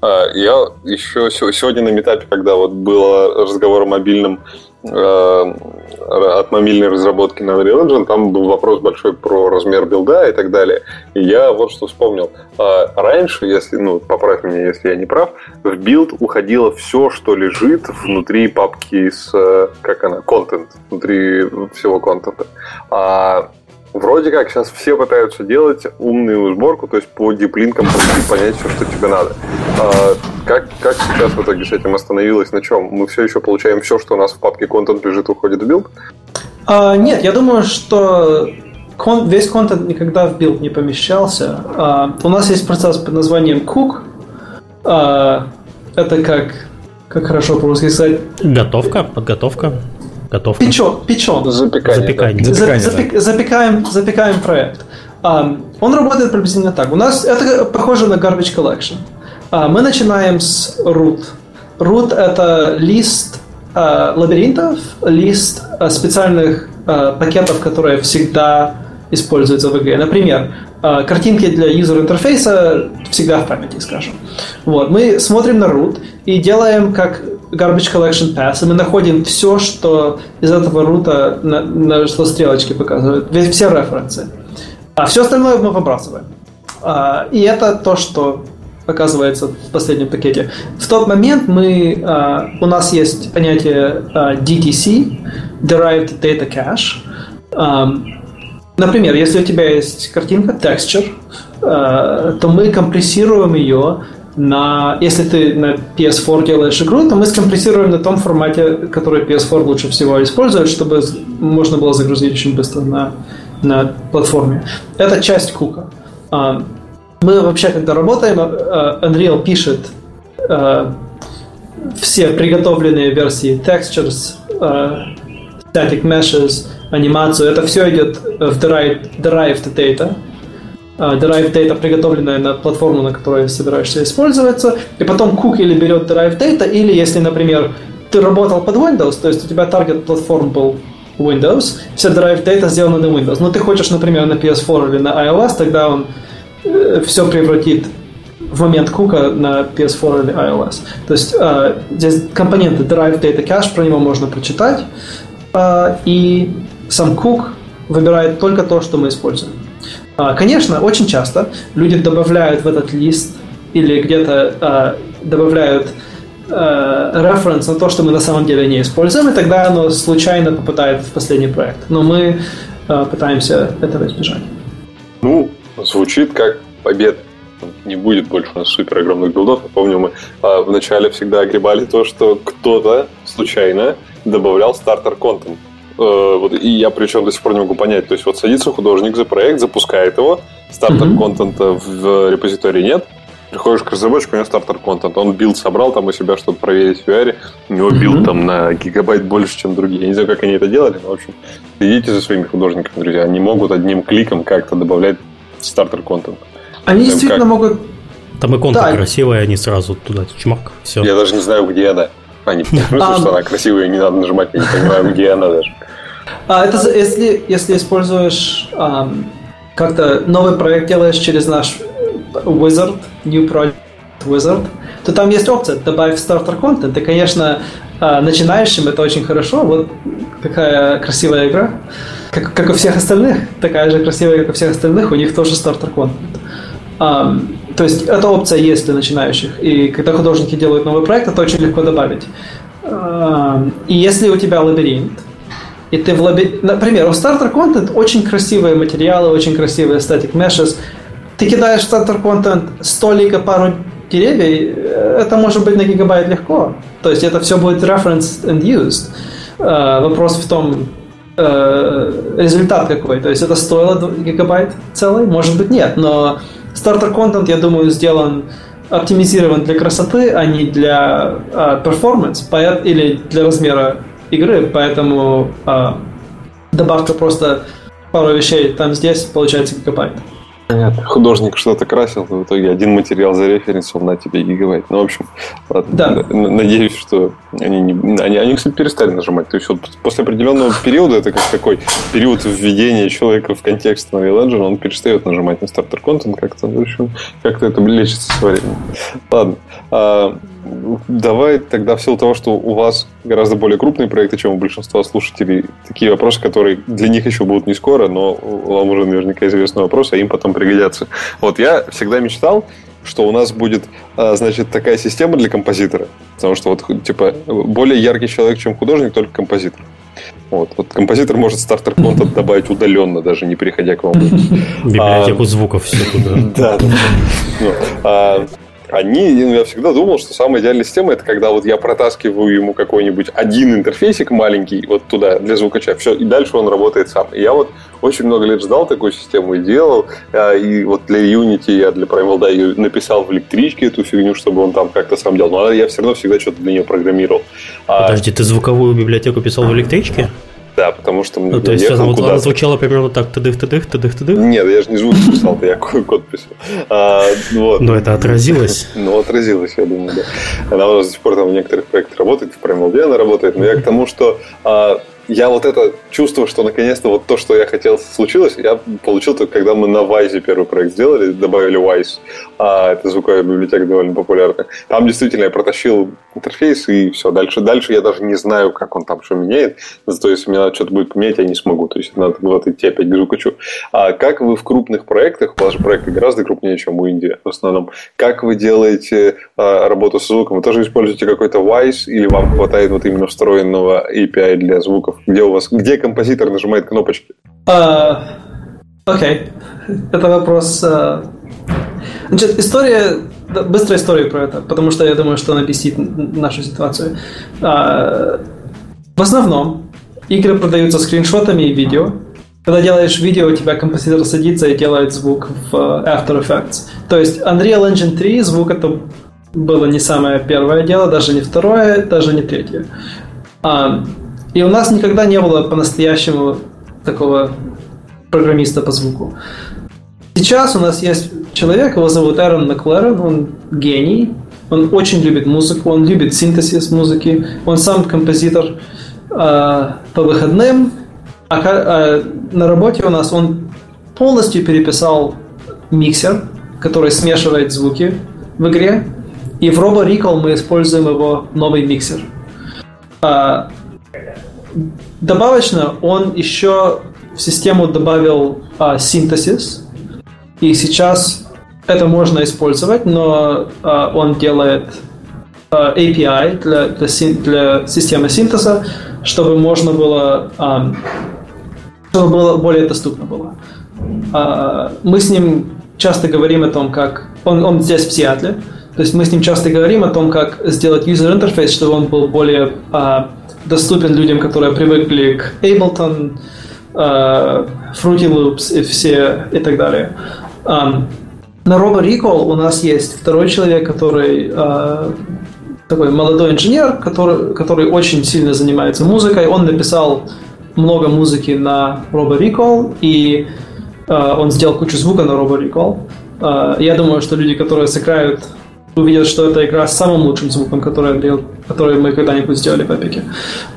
А, я еще сегодня на метапе, когда вот был разговор о мобильном от мобильной разработки на Unreal Engine, там был вопрос большой про размер билда и так далее. И я вот что вспомнил. А раньше, если, ну, поправь меня, если я не прав, в билд уходило все, что лежит внутри папки с, э, как она, контент, внутри всего контента. А Вроде как сейчас все пытаются делать умную сборку, то есть по deep link ам понять все, что тебе надо. А как, как сейчас в итоге с этим остановилось? На чем? Мы все еще получаем все, что у нас в папке контент лежит, уходит в билд? А, нет, я думаю, что кон- весь контент никогда в билд не помещался. А, у нас есть процесс под названием cook. А, это как, как хорошо по-русски сказать? Готовка, подготовка. Готовка. Печен, печен. Запекание. Запекание. Да. Запекание, Запек, да. запекаем, запекаем проект. Um, он работает приблизительно так. У нас это похоже на garbage collection. Uh, мы начинаем с root. Root это лист uh, лабиринтов, лист uh, специальных uh, пакетов, которые всегда используются в игре. Например, uh, картинки для user интерфейса всегда в памяти, скажем. Вот. Мы смотрим на root и делаем как garbage collection pass, и мы находим все, что из этого рута, на, на что стрелочки показывают, все референсы. А все остальное мы выбрасываем. А, и это то, что оказывается в последнем пакете. В тот момент мы, а, у нас есть понятие а, DTC, Derived Data Cache. А, например, если у тебя есть картинка, texture, а, то мы компрессируем ее на, если ты на PS4 делаешь игру, то мы скомпрессируем на том формате, который PS4 лучше всего использует, чтобы можно было загрузить очень быстро на, на платформе. Это часть кука. А, мы вообще, когда работаем, а, Unreal пишет а, все приготовленные версии textures, static meshes, анимацию. Это все идет в derived, derived data. Derived data, приготовленная на платформу, на которой собираешься использоваться, и потом кук или берет derived data, или если, например, ты работал под Windows, то есть у тебя таргет платформ был Windows, вся derived data сделана на Windows, но ты хочешь, например, на PS4 или на iOS, тогда он э, все превратит в момент кука на PS4 или iOS. То есть э, здесь компоненты Derived Data Cache, про него можно прочитать, э, и сам кук выбирает только то, что мы используем. Э, конечно, очень часто люди добавляют в этот лист или где-то э, добавляют референс на то, что мы на самом деле не используем, и тогда оно случайно попадает в последний проект. Но мы пытаемся этого избежать. Ну, звучит как победа не будет больше у нас супер огромных билдов. Помню, мы а, вначале всегда огребали то, что кто-то случайно добавлял стартер-контент. Э, вот, и я причем до сих пор не могу понять. То есть вот садится художник за проект, запускает его, starter content а mm-hmm. в репозитории нет, приходишь к разработчику, у него starter content, он билд собрал там у себя, чтобы проверить в VR, у него билд mm-hmm. там на гигабайт больше, чем другие. Я не знаю, как они это делали, но, в общем, следите за своими художниками, друзья. Они могут одним кликом как-то добавлять starter content. Они действительно как... могут... Там иконка да. красивая, они сразу туда чмак, все. Я даже не знаю, где она. А, не в смысле, что она красивая, не надо нажимать, я не понимаю, где она даже. А, это если, если используешь um, как-то новый проект делаешь через наш Wizard, New Project Wizard, то там есть опция добавить стартер контент. И, конечно, а, начинающим это очень хорошо. Вот какая красивая игра. Как, как у всех остальных, такая же красивая, как у всех остальных, у них тоже стартер контент. Um, то есть эта опция есть для начинающих. И когда художники делают новый проект, это очень легко добавить. Um, и если у тебя лабиринт, и ты в лабиринте... Например, у стартер контент очень красивые материалы, очень красивые static meshes. Ты кидаешь в стартер контент столика, пару деревьев, это может быть на гигабайт легко. То есть это все будет referenced and used. Uh, вопрос в том, uh, результат какой. То есть это стоило гигабайт целый? Может быть нет, но Стартер-контент, я думаю, сделан оптимизирован для красоты, а не для performance или для размера игры, поэтому а, добавка просто пару вещей там здесь, получается гигабайт. Понятно. Художник что-то красил, в итоге один материал зареференсил на тебе гигабайт. Ну, в общем, ладно. Да. Надеюсь, что они, не, они, они, кстати, перестали нажимать. То есть вот после определенного периода, это как такой период введения человека в контекст Unreal Engine, он перестает нажимать на стартер контент как-то. В общем, как-то это лечится со временем. Ладно. А, давай тогда в силу того, что у вас гораздо более крупные проекты, чем у большинства слушателей, такие вопросы, которые для них еще будут не скоро, но вам уже наверняка известный вопрос, а им потом пригодятся. Вот я всегда мечтал, что у нас будет, а, значит, такая система для композитора. Потому что вот, типа, более яркий человек, чем художник, только композитор. Вот, вот композитор может стартер контент добавить удаленно, даже не переходя к вам. Библиотеку звуков все туда. Да, да. Они, ну, я всегда думал, что самая идеальная система это когда вот я протаскиваю ему какой-нибудь один интерфейсик маленький вот туда для звукача, все, и дальше он работает сам. И я вот очень много лет ждал такую систему и делал, а, и вот для Unity я для Primal да, написал в электричке эту фигню, чтобы он там как-то сам делал, но я все равно всегда что-то для нее программировал. А Подожди, ты звуковую библиотеку писал в электричке? Да, потому что ну, то есть она, она звучала примерно так, тыдых, тыдых, тыдых, тыдых? Нет, я же не звук писал, я код писал. А, вот. Но это отразилось? Ну, отразилось, я думаю, да. Она у нас до сих пор там в некоторых проектах работает, в Primal она работает, но я к тому, что а, я вот это чувство, что наконец-то вот то, что я хотел, случилось, я получил только когда мы на Вайзе первый проект сделали, добавили Wise, а это звуковая библиотека довольно популярная. Там действительно я протащил интерфейс и все. Дальше, дальше я даже не знаю, как он там что меняет. Зато если мне надо что-то будет поменять, я не смогу. То есть надо вот идти опять к звукачу. А как вы в крупных проектах, же проекты гораздо крупнее, чем у Индии в основном, как вы делаете а, работу с звуком? Вы тоже используете какой-то Wise или вам хватает вот именно встроенного API для звуков? Где у вас, где композитор нажимает кнопочки? А, окей. Это вопрос... Uh... Значит, история... Быстрая история про это, потому что я думаю, что она объяснит нашу ситуацию. Uh, в основном игры продаются скриншотами и видео. Когда делаешь видео, у тебя композитор садится и делает звук в After Effects. То есть Unreal Engine 3 звук это было не самое первое дело, даже не второе, даже не третье. И у нас никогда не было по-настоящему такого программиста по звуку. Сейчас у нас есть человек, его зовут Эрон Макларен, он гений, он очень любит музыку, он любит синтезис музыки, он сам композитор э, по выходным, а, а на работе у нас он полностью переписал миксер, который смешивает звуки в игре, и в Robo Recall мы используем его новый миксер. А, добавочно он еще в систему добавил а, синтезис, и сейчас это можно использовать, но а, он делает а, API для, для, для системы синтеза, чтобы можно было, а, чтобы было более доступно было. А, мы с ним часто говорим о том, как он, он здесь в Сиатле, то есть мы с ним часто говорим о том, как сделать user interface, чтобы он был более а, доступен людям, которые привыкли к Ableton, а, Fruity Loops и все и так далее. На Robo Recall у нас есть второй человек, который uh, такой молодой инженер, который, который очень сильно занимается музыкой. Он написал много музыки на Robo Recall, и uh, он сделал кучу звука на Robo Recall. Я думаю, что люди, которые сыграют, увидят, что это игра с самым лучшим звуком, который, который мы когда-нибудь сделали в Epic.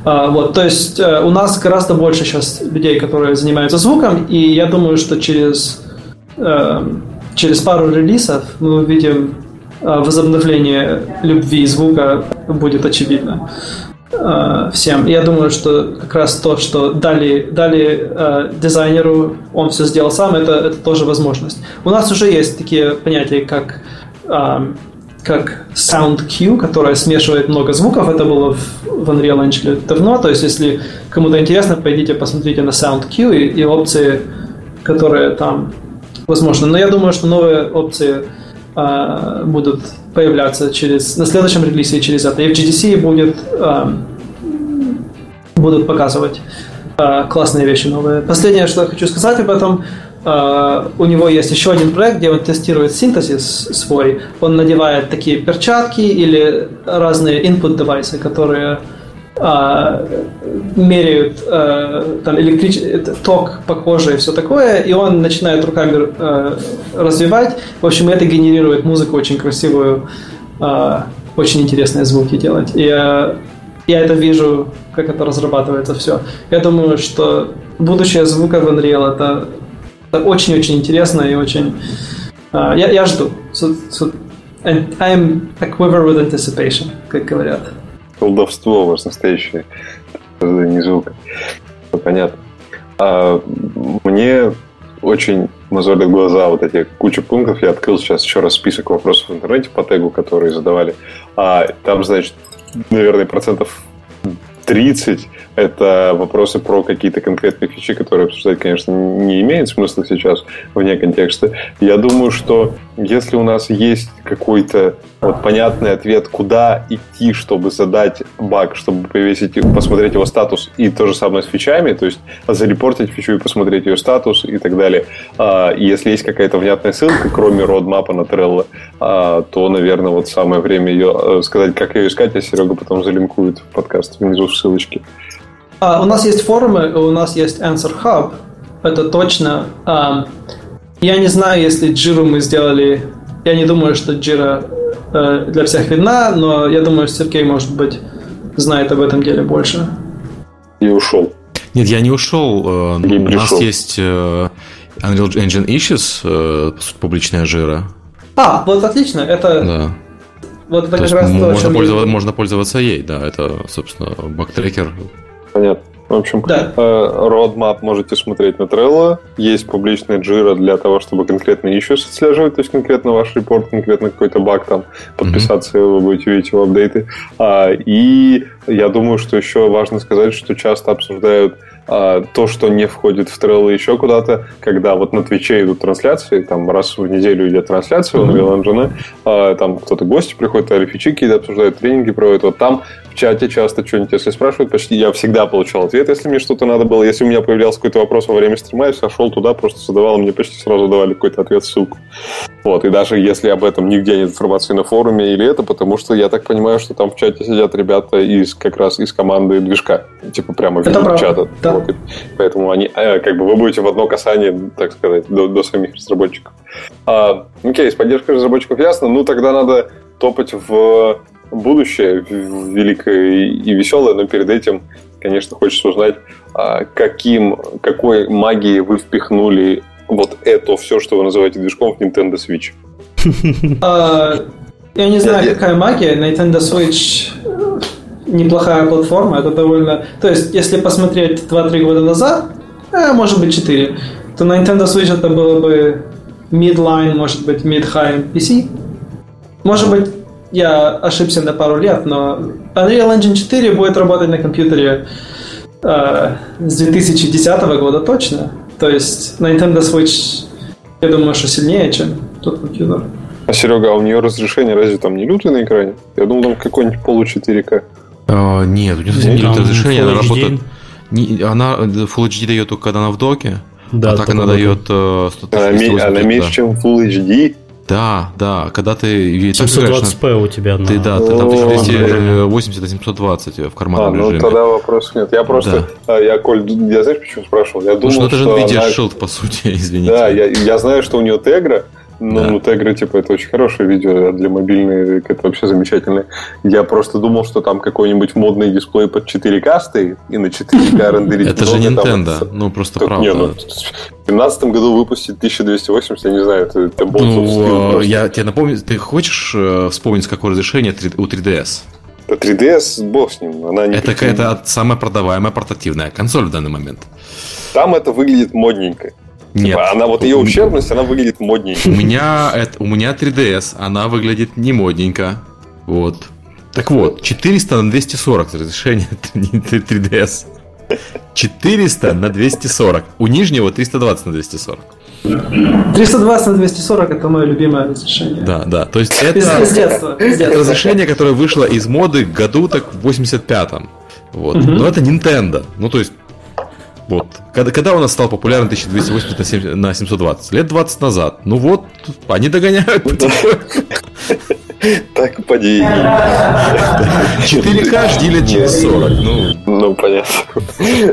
Uh, вот, то есть uh, у нас гораздо больше сейчас людей, которые занимаются звуком, и я думаю, что через Эм, через пару релизов мы увидим э, возобновление любви звука будет очевидно э, всем. Я думаю, что как раз то, что дали, дали э, дизайнеру, он все сделал сам, это, это тоже возможность. У нас уже есть такие понятия, как э, как Sound Q, которая смешивает много звуков. Это было в, в Unreal Engine давно. То есть, если кому-то интересно, пойдите посмотрите на Sound Q и, и опции, которые там Возможно. Но я думаю, что новые опции э, будут появляться через, на следующем релизе через это. И в GDC будет, э, будут показывать э, классные вещи новые. Последнее, что я хочу сказать об этом, у него есть еще один проект, где он тестирует синтезис свой. Он надевает такие перчатки или разные input девайсы, которые а, меряют а, там электрич... ток по коже и все такое, и он начинает руками а, развивать. В общем, это генерирует музыку очень красивую, а, очень интересные звуки делать. И я, я это вижу, как это разрабатывается все. Я думаю, что будущее звука в Unreal это, это очень-очень интересно и очень... А, я, я жду. So, so, and I'm a quiver with anticipation, как говорят колдовство у вас настоящее создание звука. Понятно. А мне очень мозолят глаза вот эти куча пунктов. Я открыл сейчас еще раз список вопросов в интернете по тегу, которые задавали. А там, значит, наверное, процентов 30 – это вопросы про какие-то конкретные фичи, которые обсуждать, конечно, не имеет смысла сейчас вне контекста. Я думаю, что если у нас есть какой-то вот понятный ответ, куда идти, чтобы задать баг, чтобы повесить, посмотреть его статус, и то же самое с фичами, то есть зарепортить фичу и посмотреть ее статус и так далее. А, если есть какая-то внятная ссылка, кроме родмапа на Trello, а, то, наверное, вот самое время ее э, сказать, как ее искать, а Серега потом залинкует в подкаст внизу в ссылочке. А, у нас есть форумы, у нас есть Answer Hub, это точно. А, я не знаю, если Джиру мы сделали... Я не думаю, что Джира э, для всех видна, но я думаю, Сергей, может быть, знает об этом деле больше. И ушел. Нет, я не ушел. Э, у нас есть э, Unreal Engine Issues, э, публичная жира. А, вот отлично. Это да. Вот это то как раз то, можно, пользоваться, можно пользоваться ей, да. Это, собственно, бактрекер. Понятно. В общем, да. roadmap можете смотреть на Trello. Есть публичная джира для того, чтобы конкретно еще отслеживать, то есть конкретно ваш репорт, конкретно какой-то баг там, подписаться, mm-hmm. вы будете видеть его апдейты. А, и я думаю, что еще важно сказать, что часто обсуждают то, что не входит в Trello еще куда-то, когда вот на Твиче идут трансляции, там раз в неделю идет трансляция mm-hmm. у Unreal Engine, а, там кто-то гости приходят, а фичи какие-то обсуждают, тренинги проводят, вот там в чате часто что-нибудь, если спрашивают, почти я всегда получал ответ, если мне что-то надо было. Если у меня появлялся какой-то вопрос во время стрима, я сошел туда, просто задавал, мне почти сразу давали какой-то ответ, ссылку. Вот, и даже если об этом нигде нет информации на форуме или это, потому что я так понимаю, что там в чате сидят ребята из как раз из команды движка. типа прямо видит правда, чата. да. И поэтому они, э, как бы вы будете в одно касание, так сказать, до, до самих разработчиков. А, окей, с поддержкой разработчиков ясно. Ну, тогда надо топать в будущее, в великое и веселое, но перед этим, конечно, хочется узнать, а, каким, какой магией вы впихнули вот это все, что вы называете движком в Nintendo Switch. А, Я не знаю, какая магия. Nintendo Switch неплохая платформа. Это довольно... То есть, если посмотреть 2-3 года назад, э, может быть 4, то на Nintendo Switch это было бы midline, может быть mid-high PC. Может быть, я ошибся на пару лет, но Unreal Engine 4 будет работать на компьютере э, с 2010 года точно. То есть на Nintendo Switch, я думаю, что сильнее, чем тот компьютер. А Серега, а у нее разрешение разве там не лютое на экране? Я думал, там какой-нибудь полу 4К. А, нет, у нее совсем Ну, не там лютое разрешение, она работает... не- она э, Full HD дает только когда она в доке, Да, а так она дает э, 100 Она, ме- 280, она да. меньше, чем Full HD. Да, да, когда ты... и так играешь на- 720p у тебя на... Ты, да, ты там О, 1280 на 720 в А, карманном ну режиме. тогда вопросов нет. Я просто, а, я, Коль, я знаешь, почему спрашивал? Я Потому думал, что это же Nvidia она- Shield, по сути, извините. Да, я, я знаю, что у нее Тегра, но Да. ну, Тегра, типа, это очень хорошее видео, а для мобильной это вообще замечательное. Я просто думал, что там какой-нибудь модный дисплей под 4К стоит, и на 4К рендерить. Это же. Nintendo, ну просто правда. Ну, в 2015 году выпустить 1280, я не знаю, это, это Ну, э, я тебе напомню, ты хочешь э, вспомнить, какое разрешение 3 у 3DS? Это 3DS, бог с ним. Она не Это какая-то самая продаваемая портативная консоль в данный момент. Там это выглядит модненько. Нет. Типа, она вот ее ущербность, она выглядит модненько. У меня, это, у меня 3DS, она выглядит не модненько. Вот. Так вот, 400 на 240 разрешение 3DS. 400 на 240. У нижнего 320 на 240. 320 на 240 это мое любимое разрешение. Да, да. То есть Из, это... из детства. Из детства. разрешение, которое вышло из моды году так в 85-м. Вот. Мгм. Но это Nintendo. Ну, то есть, вот. Когда, когда у нас стал популярен 1280 на, 7 на 720? Лет 20 назад. Ну вот, они догоняют. Так, поди. 4К жди лет через 40. Ну, Ну, понятно.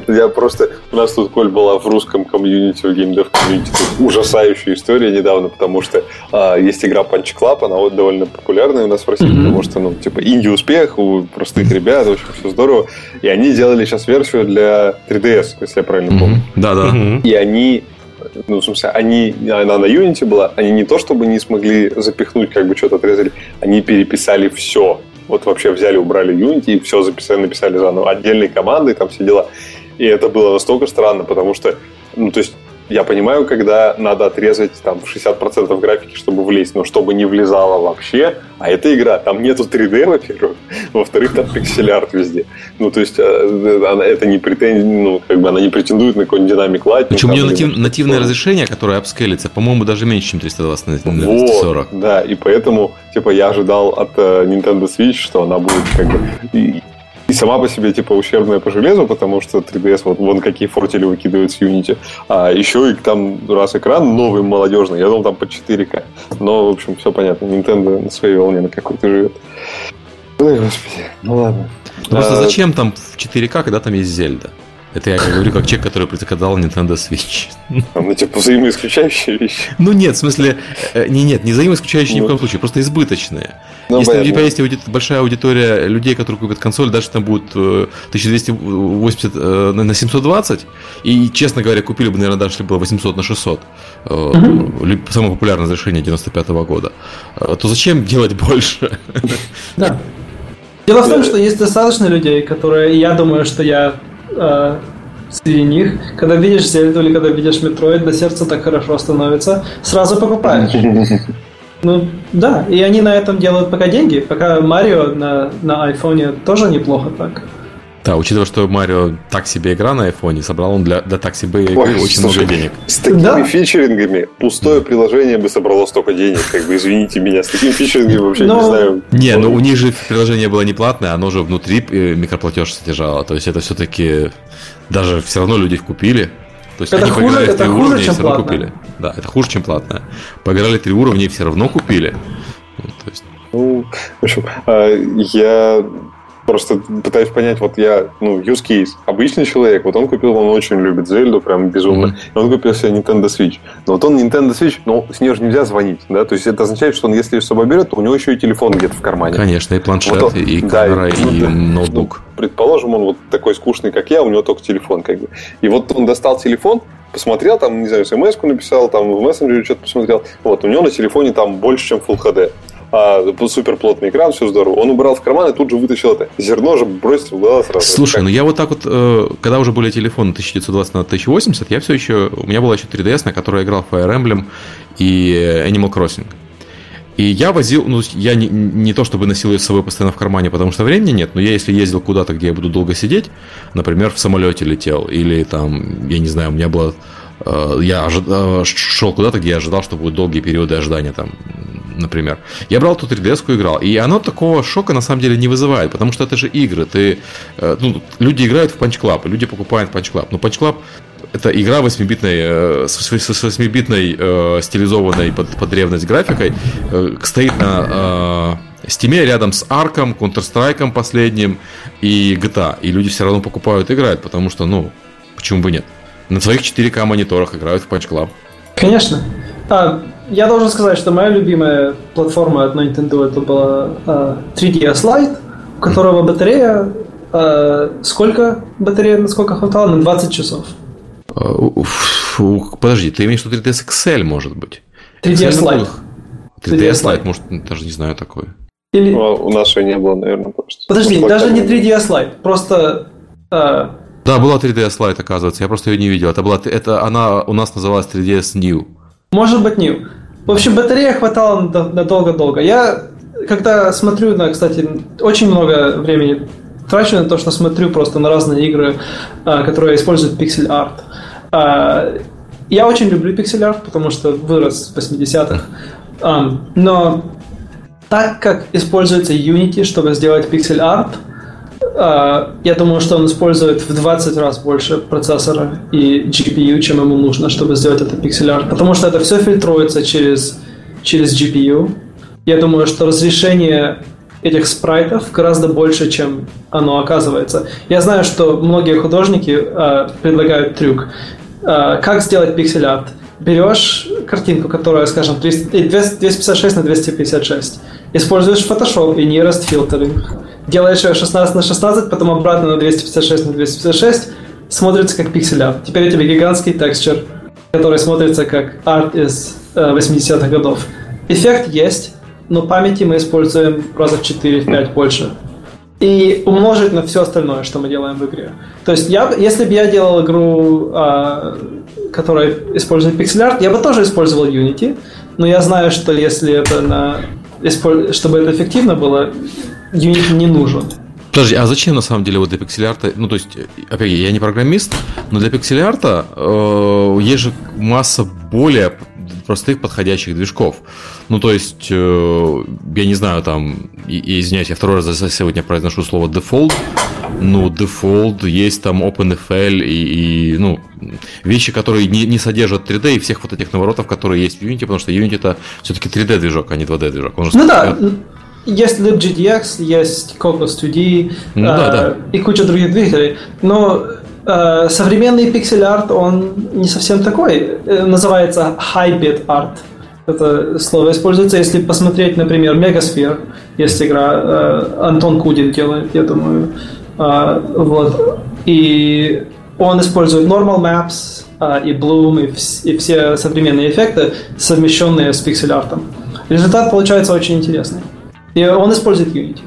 Я просто... У нас тут, Коль, была в русском комьюнити, в геймдев комьюнити ужасающая история недавно, потому что а, есть игра Punch Club, она вот довольно популярная у нас в России, потому что, ну, типа, инди-успех у простых ребят, в общем, все здорово. И они делали сейчас версию для 3DS, если я правильно помню. да-да. И они, ну, в смысле, они, она на Unity была, они не то чтобы не смогли запихнуть, как бы что-то отрезали, они переписали все. Вот вообще взяли, убрали Unity и все записали, написали заново. Отдельные команды, там все дела. И это было настолько странно, потому что, ну, то есть, я понимаю, когда надо отрезать там 60% графики, чтобы влезть, но чтобы не влезало вообще. А эта игра, там нету 3D, во-первых, во-вторых, там пиксель-арт везде. Ну, то есть, э, она, это не претензия, ну, как бы она не претендует на какой-нибудь динамик лайт. Причем у нее натив- нативное разрешение, которое апскейлится, по-моему, даже меньше, чем 320 на на 240. Вот, да, и поэтому, типа, я ожидал от э, Nintendo Switch, что она будет как бы сама по себе, типа, ущербная по железу, потому что 3DS, вот вон какие фортели выкидывают с Unity. А еще и там, раз экран новый, молодежный, я думал, там по 4К. Но, в общем, все понятно. Nintendo на своей волне на какой-то живет. Ой, господи, ну ладно. Просто А, зачем там в 4К, когда там есть Зельда? Это я говорю как человек, который предзаказал Nintendo Switch. Ну, типа, взаимоисключающие вещи. Ну нет, в смысле, э, не, нет, не взаимоисключающие ни в Ну. коем случае, просто избыточные. Ну, Если у тебя есть большая аудитория людей, которые купят консоль, даже там будет э, 1280 э, на на 720, и, честно говоря, купили бы, наверное, даже если было 800 на 600, э, ли- самое популярное разрешение 95 года, э, то зачем делать больше? Да. Дело в том, что есть достаточно людей, которые, я думаю, что я э, среди них, когда видишь Зельду или когда видишь Метроид, до сердца так хорошо становится, сразу покупаешь. Ну, да, и они на этом делают пока деньги, пока Марио на, на айфоне тоже неплохо так. Да, учитывая, что Марио так себе игра на айфоне, собрал он для, для так себе игры Ой, очень слушай, много денег. С такими Да. фичерингами пустое приложение бы собрало столько денег. Как бы извините меня, с такими фичерингами вообще Но- не знаю. Не, ну у них же приложение было не платное, оно же внутри э, микроплатеж содержало. То есть это все-таки даже все равно люди их купили. То есть Это они хуже- поиграли в три хуже, уровня и все равно платное. купили. Да, это хуже, чем платное. Поиграли три уровня и все равно купили. Ну, то есть, Ну, в общем, а, я Просто пытаюсь понять, вот я, ну, use case. Обычный человек, вот он купил, он очень любит Зельду, прям безумно. Mm-hmm. И он купил себе Nintendo Switch. Но вот он Nintendo Switch, ну, с нее же нельзя звонить, да? То есть это означает, что он, если ее с собой берет, то у него еще и телефон где-то в кармане. Конечно, и планшет, вот он, и камера, да, и, и ну, ноутбук. Ну, предположим, он вот такой скучный, как я, у него только телефон, как бы. И вот он достал телефон, посмотрел, там, не знаю, смс написал, там в мессенджере что-то посмотрел. Вот, у него на телефоне там больше, чем Full HD а, супер плотный экран, все здорово. Он убрал в карман и тут же вытащил это зерно, же бросил в глаз сразу. Слушай, как... ну я вот так вот, э, когда уже были телефоны 1920 на 1080, я все еще, у меня была еще 3DS, на которой я играл Fire Emblem и Animal Crossing. И я возил, ну, я не, не то чтобы носил ее с собой постоянно в кармане, потому что времени нет, но я если ездил куда-то, где я буду долго сидеть, например, в самолете летел, или там, я не знаю, у меня было э, я ожид... Э, шел куда-то, где я ожидал, что будут долгие периоды ожидания, там, например. Я брал тут 3DS и играл, и оно такого шока на самом деле не вызывает, потому что это же игры. Ты, э, ну, люди играют в Punch Club, люди покупают Punch Club, но Punch Club это игра 8-битной, э, с 8-битной э, стилизованной под, под древность графикой, э, стоит на э, Steam рядом с Арком, Counter-Strike последним и GTA. И люди все равно покупают и играют, потому что, ну, почему бы нет? На своих 4К мониторах играют в Punch Club. Конечно. А, я должен сказать, что моя любимая платформа от Nintendo это была uh, 3DS Lite, у которого батарея uh, сколько батарея, насколько хватало? На 20 часов. Подожди, ты имеешь в виду 3ds XL, может быть? 3ds Lite. 3ds Lite, может, даже не знаю такое. Или... Ну, у нас ее не было, наверное, просто. Подожди, Может, даже не 3DS Lite, просто... Э... Да, была 3DS Lite, оказывается, я просто ее не видел. Это была, это она у нас называлась 3DS New. Может быть, New. В общем, батарея хватала на долго-долго. Я, когда смотрю на, кстати, очень много времени трачу на то, что смотрю просто на разные игры, а, которые используют пиксель арт. А, я очень люблю пиксель арт, потому что вырос в 80-х. Но так как используется Unity, чтобы сделать пиксель арт, я думаю, что он использует в 20 раз больше процессора и GPU, чем ему нужно, чтобы сделать это пиксель арт. Потому что это все фильтруется через, через GPU. Я думаю, что разрешение этих спрайтов гораздо больше, чем оно оказывается. Я знаю, что многие художники э, предлагают трюк. Э, как сделать пиксель-арт? Берешь картинку, которая, скажем, 300, 256 на 256, используешь Photoshop и Nearest Filtering, делаешь ее 16 на 16, потом обратно на 256 на 256, смотрится как пиксель-арт. Теперь у тебя гигантский текстчер, который смотрится как арт из э, 80-х годов. Эффект есть, но памяти мы используем раза в 4-5 больше. И умножить на все остальное, что мы делаем в игре. То есть, я, если бы я делал игру, а, которая использует пиксель-арт, я бы тоже использовал Unity, но я знаю, что если это на, чтобы это эффективно было, Unity не нужен. Подожди, а зачем на самом деле вот для пиксель-арта, ну то есть, опять я не программист, но для пиксель-арта э, есть же масса более простых подходящих движков. Ну, то есть, э, я не знаю, там, и, и, извиняюсь, я второй раз за сегодня произношу слово default. Ну, default, есть там OpenFL и, и ну, вещи, которые не, не содержат 3D и всех вот этих наворотов, которые есть в Unity, потому что Unity это все-таки 3D движок, а не 2D движок. Он же ну да, есть LibGDX, есть Cocos 2D ну, э, да, да. и куча других двигателей, но э, современный пиксель-арт, он не совсем такой. Э, называется high-bit art. Это слово используется, если посмотреть, например, Megasphere, есть игра, э, Антон Кудин делает, я думаю. Э, вот. И он использует normal maps э, и bloom, и, вс- и все современные эффекты, совмещенные с пиксель-артом. Результат получается очень интересный. И он использует Unity.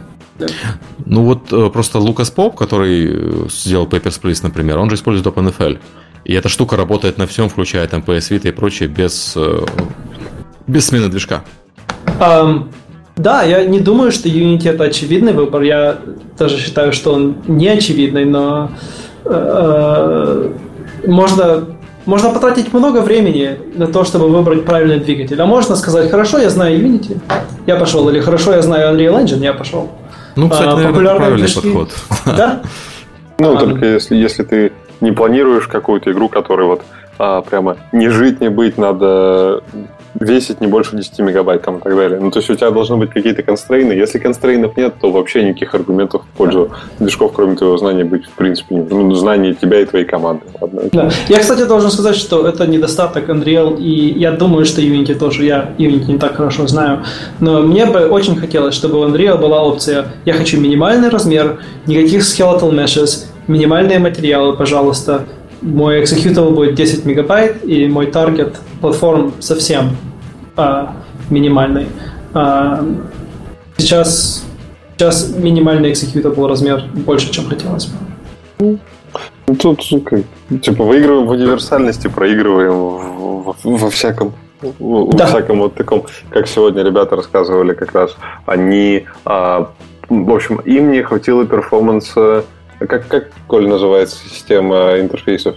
Ну вот э, просто Лукас Поп, который э, сделал Papers, Please, например, он же использует OpenFL. И эта штука работает на всем, включая там PS Vita и прочее, без, э, без смены движка. Um, да, я не думаю, что Unity это очевидный выбор. Я даже считаю, что он не очевидный, но э, можно, можно потратить много времени на то, чтобы выбрать правильный двигатель. А можно сказать, хорошо, я знаю Unity, я пошел, или хорошо, я знаю Unreal Engine, я пошел. Ну, кстати, а, наверное, правильный движки. подход. Да? Ну, а, только если, если ты не планируешь какую-то игру, которая вот а, прямо не жить, не быть, надо весить не больше 10 мегабайт там, и так далее. Ну, то есть у тебя должны быть какие-то констрейны. Если констрейнов нет, то вообще никаких аргументов в пользу движков, кроме твоего знания, быть в принципе не ну, знание тебя и твоей команды. Ладно, да. Я, кстати, должен сказать, что это недостаток Unreal, и я думаю, что Unity тоже. Я Unity не так хорошо знаю. Но мне бы очень хотелось, чтобы в Unreal была опция «Я хочу минимальный размер, никаких skeletal meshes, минимальные материалы, пожалуйста, мой executable будет 10 мегабайт, и мой таргет платформ совсем а, минимальный. А, сейчас, сейчас минимальный executable размер больше, чем хотелось бы. Ну, тут как, типа выигрываем в универсальности, проигрываем во, во всяком во да. всяком вот таком, как сегодня ребята рассказывали как раз, они, а, в общем, им не хватило перформанса как, как, Коль, называется система интерфейсов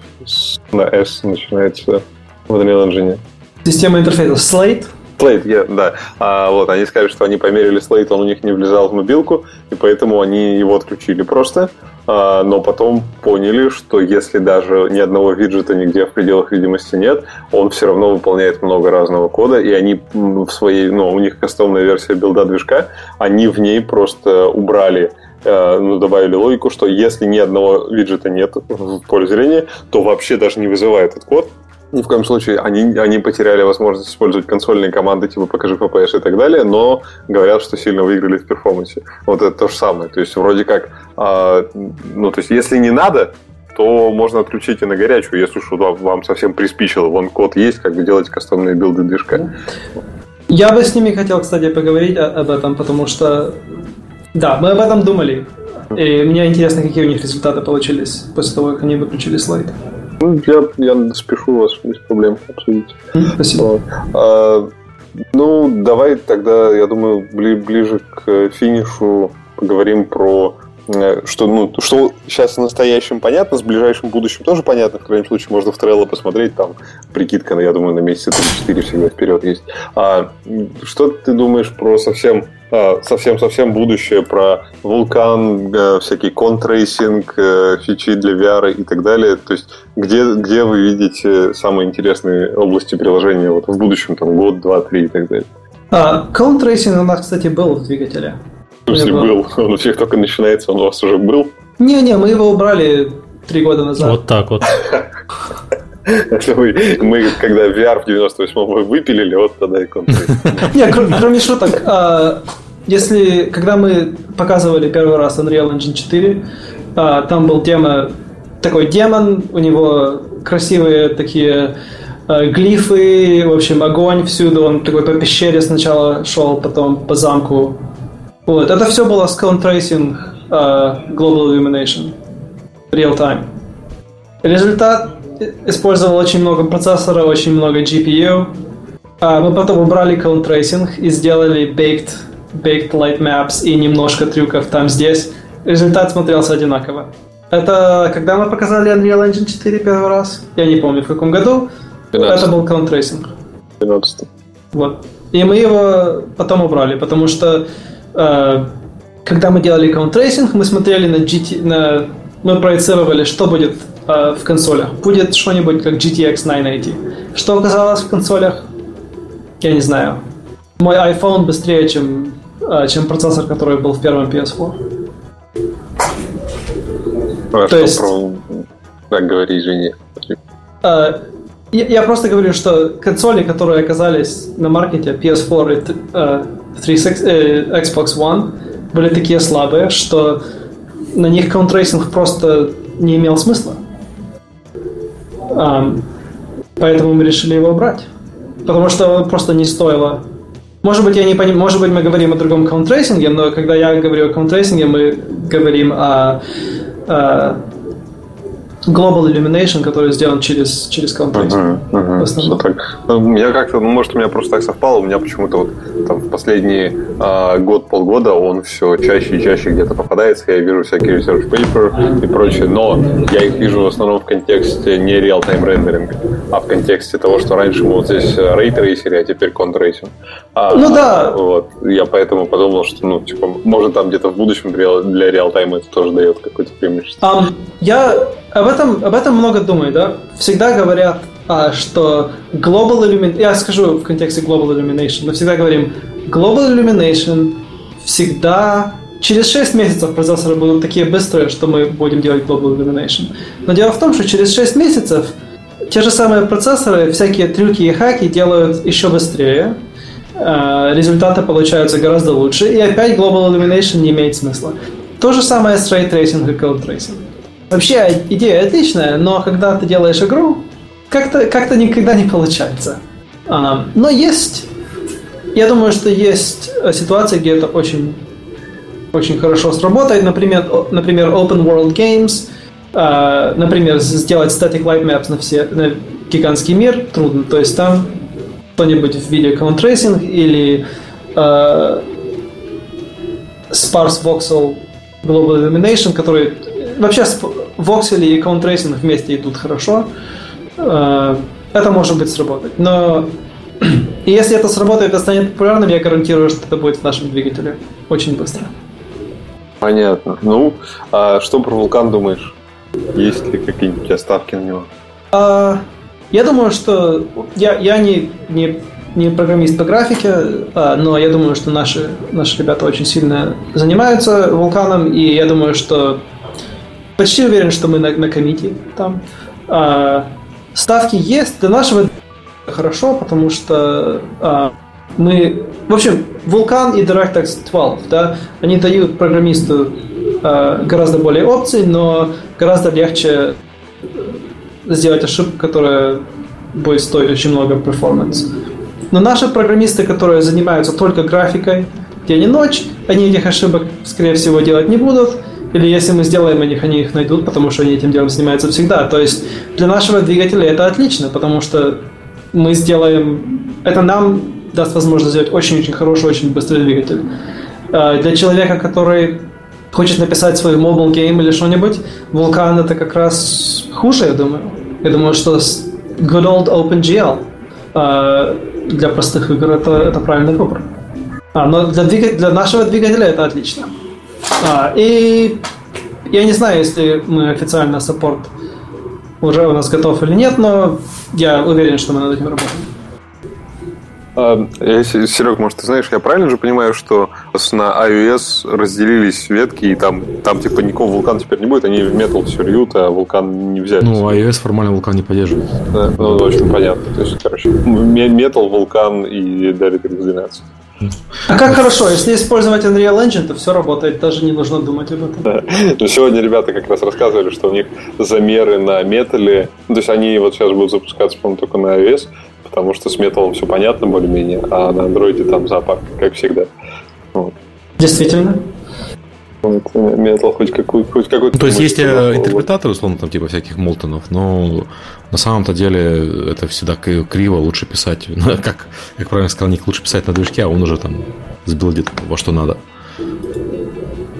на S начинается в Unreal Engine? Система интерфейсов Slate? Slate, yeah, да. А, вот, они сказали, что они померили Slate, он у них не влезал в мобилку, и поэтому они его отключили просто. А, но потом поняли, что если даже ни одного виджета нигде в пределах видимости нет, он все равно выполняет много разного кода, и они в своей, ну, у них кастомная версия билда движка, они в ней просто убрали Э, ну, добавили логику, что если ни одного виджета нет в поле зрения, то вообще даже не вызывает этот код. Ни в коем случае они, они потеряли возможность использовать консольные команды типа покажи FPS и так далее, но говорят, что сильно выиграли в перформансе. Вот это то же самое. То есть вроде как, э, ну то есть если не надо, то можно отключить и на горячую, если уж вам совсем приспичило. Вон код есть, как бы делать кастомные билды движка. Я бы с ними хотел, кстати, поговорить об этом, потому что да, мы об этом думали. И мне интересно, какие у них результаты получились после того, как они выключили слайд. Ну, я, я спешу вас без проблем обсудить. Спасибо. А, ну, давай тогда, я думаю, бли, ближе к финишу поговорим про э, что, ну, что сейчас в настоящем понятно, с ближайшим будущим тоже понятно. В крайнем случае можно в Trello посмотреть, там прикидка, я думаю, на месяца 3-4 всегда вперед есть. А, что ты думаешь про совсем а, совсем-совсем будущее про Vulkan, э, всякий cone tracing, э, фичи для VR и так далее. То есть где, где вы видите самые интересные области приложения вот в будущем, там, год, два, три и так далее? А, cone tracing у нас, кстати, был в двигателе. В смысле был? Он у всех только начинается, он у вас уже был? Не-не, мы его убрали три года назад. Вот так вот. Мы, когда VR в 98-м выпилили, вот тогда и. Не, кроме шуток, а, если, когда мы показывали первый раз Unreal Engine 4, а, там был тема такой демон, у него красивые такие а, глифы, в общем, огонь всюду, он такой по пещере сначала шел, потом по замку. Вот, это все было Scone Tracing uh, Global Illumination Real Time. Результат использовал очень много процессора, очень много GPU. Uh, мы потом убрали Cone Tracing и сделали Baked baked light maps и немножко трюков там здесь, результат смотрелся одинаково. Это когда мы показали Unreal Engine 4 первый раз? Я не помню, в каком году. 15. Это был Count Racing. 15. Вот. И мы его потом убрали, потому что э, когда мы делали Racing, мы смотрели на GT, на, мы проецировали, что будет э, в консолях. Будет что-нибудь как GTX 980. Что оказалось в консолях? Я не знаю. Мой iPhone быстрее, чем а, чем процессор, который был в первом PS4. А То есть... Про... Так, говори, извини. А, я, я просто говорю, что консоли, которые оказались на маркете PS4 и 360, uh, Xbox One, были такие слабые, что на них cone tracing просто не имел смысла. Um, поэтому мы решили его убрать. Потому что просто не стоило может быть, я не поним... Может быть, мы говорим о другом контрейсинге, но когда я говорю о контрейсинге, мы говорим о, о Global Illumination, который сделан через, через Counter. Uh-huh, uh-huh. Так. Ну, я как-то, ну, может, у меня просто так совпало, у меня почему-то вот там в последний э, год-полгода он все чаще и чаще где-то попадается, я вижу всякие research paper и прочее, но я их вижу в основном в контексте не реал-тайм рендеринга, а в контексте того, что раньше мы вот здесь рейтрейсили, а теперь cone tracing. А, ну да. Вот. Я поэтому подумал, что, ну, типа, может, там где-то в будущем для real-time а это тоже дает какое-то преимущество. Um, я об этом, об этом много думаю, да? Всегда говорят а, что Global Illumination, я скажу в контексте Global Illumination, мы всегда говорим, Global Illumination всегда через 6 месяцев процессоры будут такие быстрые, что мы будем делать Global Illumination. Но дело в том, что через 6 месяцев те же самые процессоры, всякие трюки и хаки делают еще быстрее, а, результаты получаются гораздо лучше, и опять Global Illumination не имеет смысла. То же самое с Ray Tracing и Code Tracing. Вообще идея отличная, но когда ты делаешь игру, как-то как никогда не получается. А, но есть, я думаю, что есть ситуации, где это очень, очень хорошо сработает. Например, например Open World Games, а, например, сделать static light maps на, все, на гигантский мир трудно. То есть там что-нибудь в виде tracing или uh, sparse voxel global illumination, который вообще voxel и tracing вместе идут хорошо. Uh, это может быть сработать. Но и если это сработает и станет популярным, я гарантирую, что это будет в нашем двигателе очень быстро. Понятно. Ну, а что про вулкан думаешь? Есть ли какие-нибудь оставки на него? А, я думаю, что я, я не, не, не программист по графике, а, но я думаю, что наши, наши ребята очень сильно занимаются вулканом, и я думаю, что почти уверен, что мы на, на комите там. А, ставки есть. Для нашего хорошо, потому что а, мы... В общем, Vulkan и DirectX 12, да, они дают программисту а, гораздо более опций, но гораздо легче сделать ошибку, которая будет стоить очень много перформанс. Но наши программисты, которые занимаются только графикой день и ночь, они этих ошибок, скорее всего, делать не будут. Или если мы сделаем их, они их найдут, потому что они этим делом занимаются всегда. То есть для нашего двигателя это отлично, потому что мы сделаем... Это нам даст возможность сделать очень-очень хороший, очень быстрый двигатель. А для человека, который хочет написать свой mobile game или что-нибудь, Vulkan это как раз хуже, я думаю. Я думаю, что good old OpenGL э, для простых игр это, это правильный выбор. А, но для, двиг... для нашего двигателя это отлично. А, и я не знаю, если мы официально саппорт уже у нас готов или нет, но я уверен, что мы над этим работаем. А, Серег, может, ты знаешь, я правильно же понимаю, что на iOS разделились ветки, и там, там типа никакого вулкана теперь не будет, они в Metal все льют, а вулкан не взяли. Ну, iOS формально вулкан не поддерживает. Да, ну, общем, понятно. То есть, короче, Metal, вулкан и DirectX 12. А как хорошо, если использовать Unreal Engine, то все работает, даже не нужно думать об этом. Да. Ну, сегодня ребята как раз рассказывали, что у них замеры на металле, ну, то есть они вот сейчас будут запускаться, по-моему, только на iOS, потому что с металлом все понятно более-менее, а на андроиде там зоопарк, как всегда. Вот. Действительно. Метал хоть какой хоть какой То есть есть э, интерпретаторы, условно, там типа всяких Молтонов, но на самом-то деле это всегда криво, лучше писать, ну, как, как правильно сказал Ник, лучше писать на движке, а он уже там сбилдит во что надо.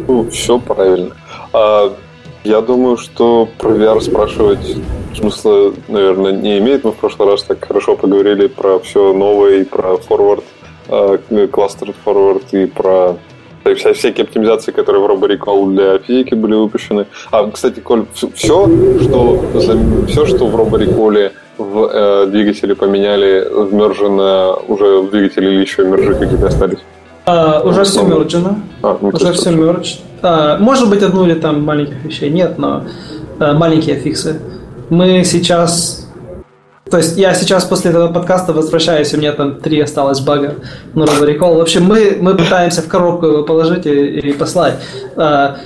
Ну, все правильно. А, я думаю, что про VR спрашивать смысла, наверное, не имеет. Мы в прошлый раз так хорошо поговорили про все новое и про forward, clustered forward и про вся, всякие оптимизации, которые в RoboRecall для физики были выпущены. А, кстати, Коль, все, что, все, что в RoboRecall в э, двигателе поменяли, вмержено уже в двигателе или еще мержи какие-то остались? А, уже все мерджено. А, ну, уже все мердж. А, может быть, одну или там маленьких вещей нет, но а, маленькие фиксы. Мы сейчас то есть я сейчас после этого подкаста возвращаюсь, у меня там три осталось бага на RoboRecall. В общем, мы, мы пытаемся в коробку его положить и, и послать. А,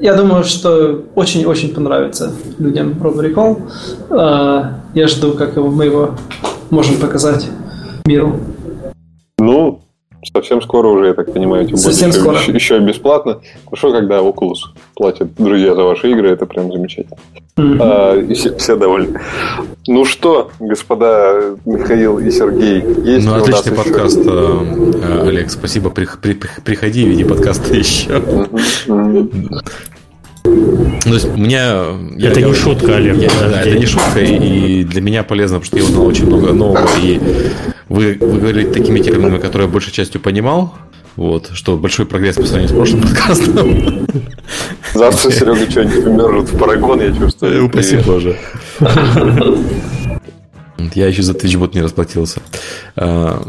я думаю, что очень-очень понравится людям RoboRecall. А, я жду, как мы его можем показать миру. Ну, совсем скоро уже, я так понимаю, тем совсем еще, скоро. Еще, еще бесплатно. Хорошо, когда Oculus платит друзья за ваши игры, это прям замечательно. Mm-hmm. А, и все, все довольны. Ну что, господа Михаил и Сергей, есть Ну, отличный подкаст, еще... Э, Олег, спасибо. При, при, приходи в виде подкаста еще. То есть мне... Это я, не я, шутка, Олег. Я, да, это не шутка, и, и для меня полезно, потому что я узнал очень много нового, и вы, вы говорили такими терминами, которые я большей частью понимал, вот, что большой прогресс по сравнению с прошлым подкастом. Завтра Серега что-нибудь умержит в парагон, я чувствую. Упаси Боже. Я еще за TwitchBot не расплатился. А,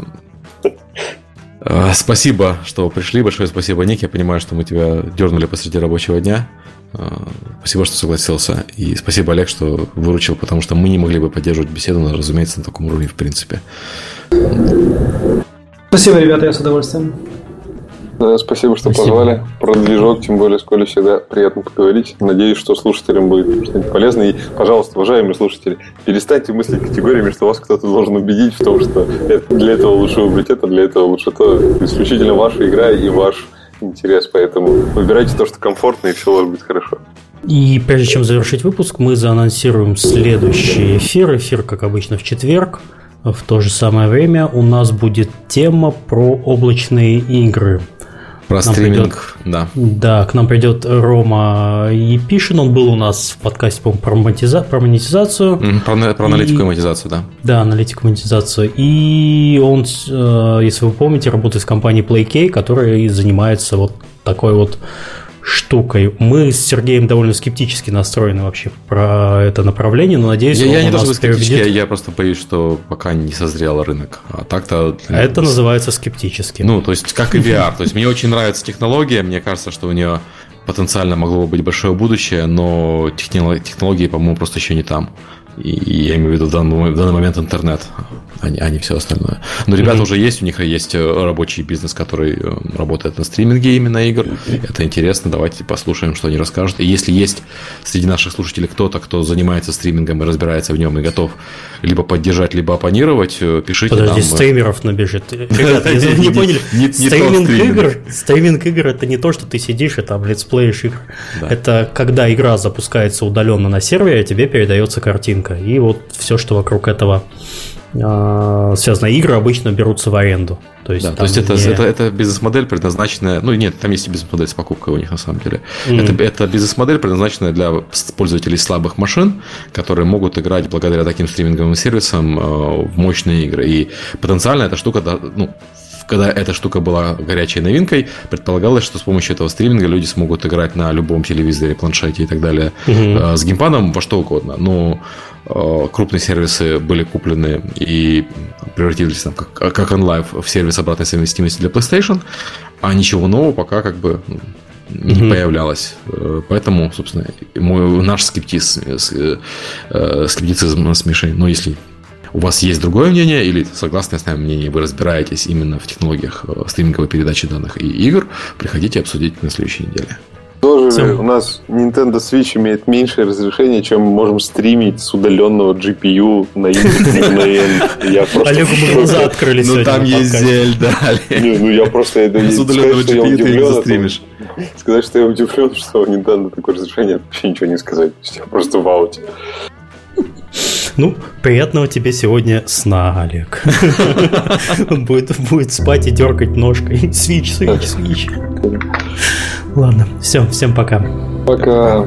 а, спасибо, что пришли. Большое спасибо, Ник. Я понимаю, что мы тебя дернули посреди рабочего дня. А, спасибо, что согласился. И спасибо, Олег, что выручил, потому что мы не могли бы поддерживать беседу, разумеется, на таком уровне в принципе. Спасибо, ребята, я с удовольствием. Да, спасибо, что спасибо. позвали. Про движок, тем более, с Колей всегда приятно поговорить. Надеюсь, что слушателям будет что-нибудь полезное. И, пожалуйста, уважаемые слушатели, перестаньте мыслить категориями, что вас кто-то должен убедить в том, что для этого лучше выбрать это, для этого лучше то. Исключительно ваша игра и ваш интерес, поэтому выбирайте то, что комфортно, и все у вас будет хорошо. И прежде чем завершить выпуск, мы заанонсируем следующий эфир. Эфир, как обычно, в четверг. В то же самое время у нас будет тема про облачные игры. Про стриминг, придет, да. Да, к нам придет Рома Епишин, он был у нас в подкасте, по про, монетиза, про монетизацию. Mm, про, про аналитику и, и монетизацию, да. Да, аналитику и монетизацию. И он, э, если вы помните, работает в компании PlayK, которая занимается вот такой вот штукой. Мы с Сергеем довольно скептически настроены вообще про это направление, но надеюсь, я, я не чтобы скептически, я, я просто боюсь, что пока не созрел рынок. А так-то... Это называется скептически. Ну, то есть, как и VR. То есть, мне очень нравится технология, мне кажется, что у нее потенциально могло бы быть большое будущее, но технологии, по-моему, просто еще не там. И я имею в виду в данный, в данный момент интернет, а не, а не все остальное. Но ребята mm-hmm. уже есть, у них есть э, рабочий бизнес, который э, работает на стриминге именно игр. Это интересно, давайте послушаем, что они расскажут. И если есть среди наших слушателей кто-то, кто занимается стримингом и разбирается в нем и готов либо поддержать, либо оппонировать, э, пишите Подожди, нам. стримеров набежит. Ребята, не поняли, стриминг игр, стриминг игр это не то, что ты сидишь и там летсплеишь игр. Это когда игра запускается удаленно на сервере, тебе передается картинка. И вот все, что вокруг этого связано. Игры обычно берутся в аренду. То есть, да, то есть это, не... это, это бизнес-модель предназначенная, ну нет, там есть и бизнес-модель с покупкой у них на самом деле. Mm-hmm. Это, это бизнес-модель предназначенная для пользователей слабых машин, которые могут играть благодаря таким стриминговым сервисам э, в мощные игры. И потенциально эта штука, ну, когда эта штука была горячей новинкой, предполагалось, что с помощью этого стриминга люди смогут играть на любом телевизоре, планшете и так далее угу. с геймпадом во что угодно. Но крупные сервисы были куплены и превратились там, как, как OnLive в сервис обратной совместимости для PlayStation, а ничего нового пока как бы не mm-hmm. появлялось. Э, поэтому, собственно, мой, наш скептиз, скептицизм смешен. Но если у вас есть другое мнение или согласное с нами мнение, вы разбираетесь именно в технологиях э, стриминговой передачи данных и игр, приходите обсудить на следующей неделе. Тоже Всем. у нас Nintendo Switch имеет меньшее разрешение, чем мы можем стримить с удаленного GPU на просто Олегу мы глаза открыли Ну там есть Зельда. Ну я просто это С удаленного GPU ты не застримишь. Сказать, что я удивлен, что у Nintendo такое разрешение, вообще ничего не сказать. Я просто в ауте. Ну, приятного тебе сегодня сна, Олег. Будет, будет спать и дергать ножкой. Свич, свич, свич. Ладно, все, всем пока. Пока.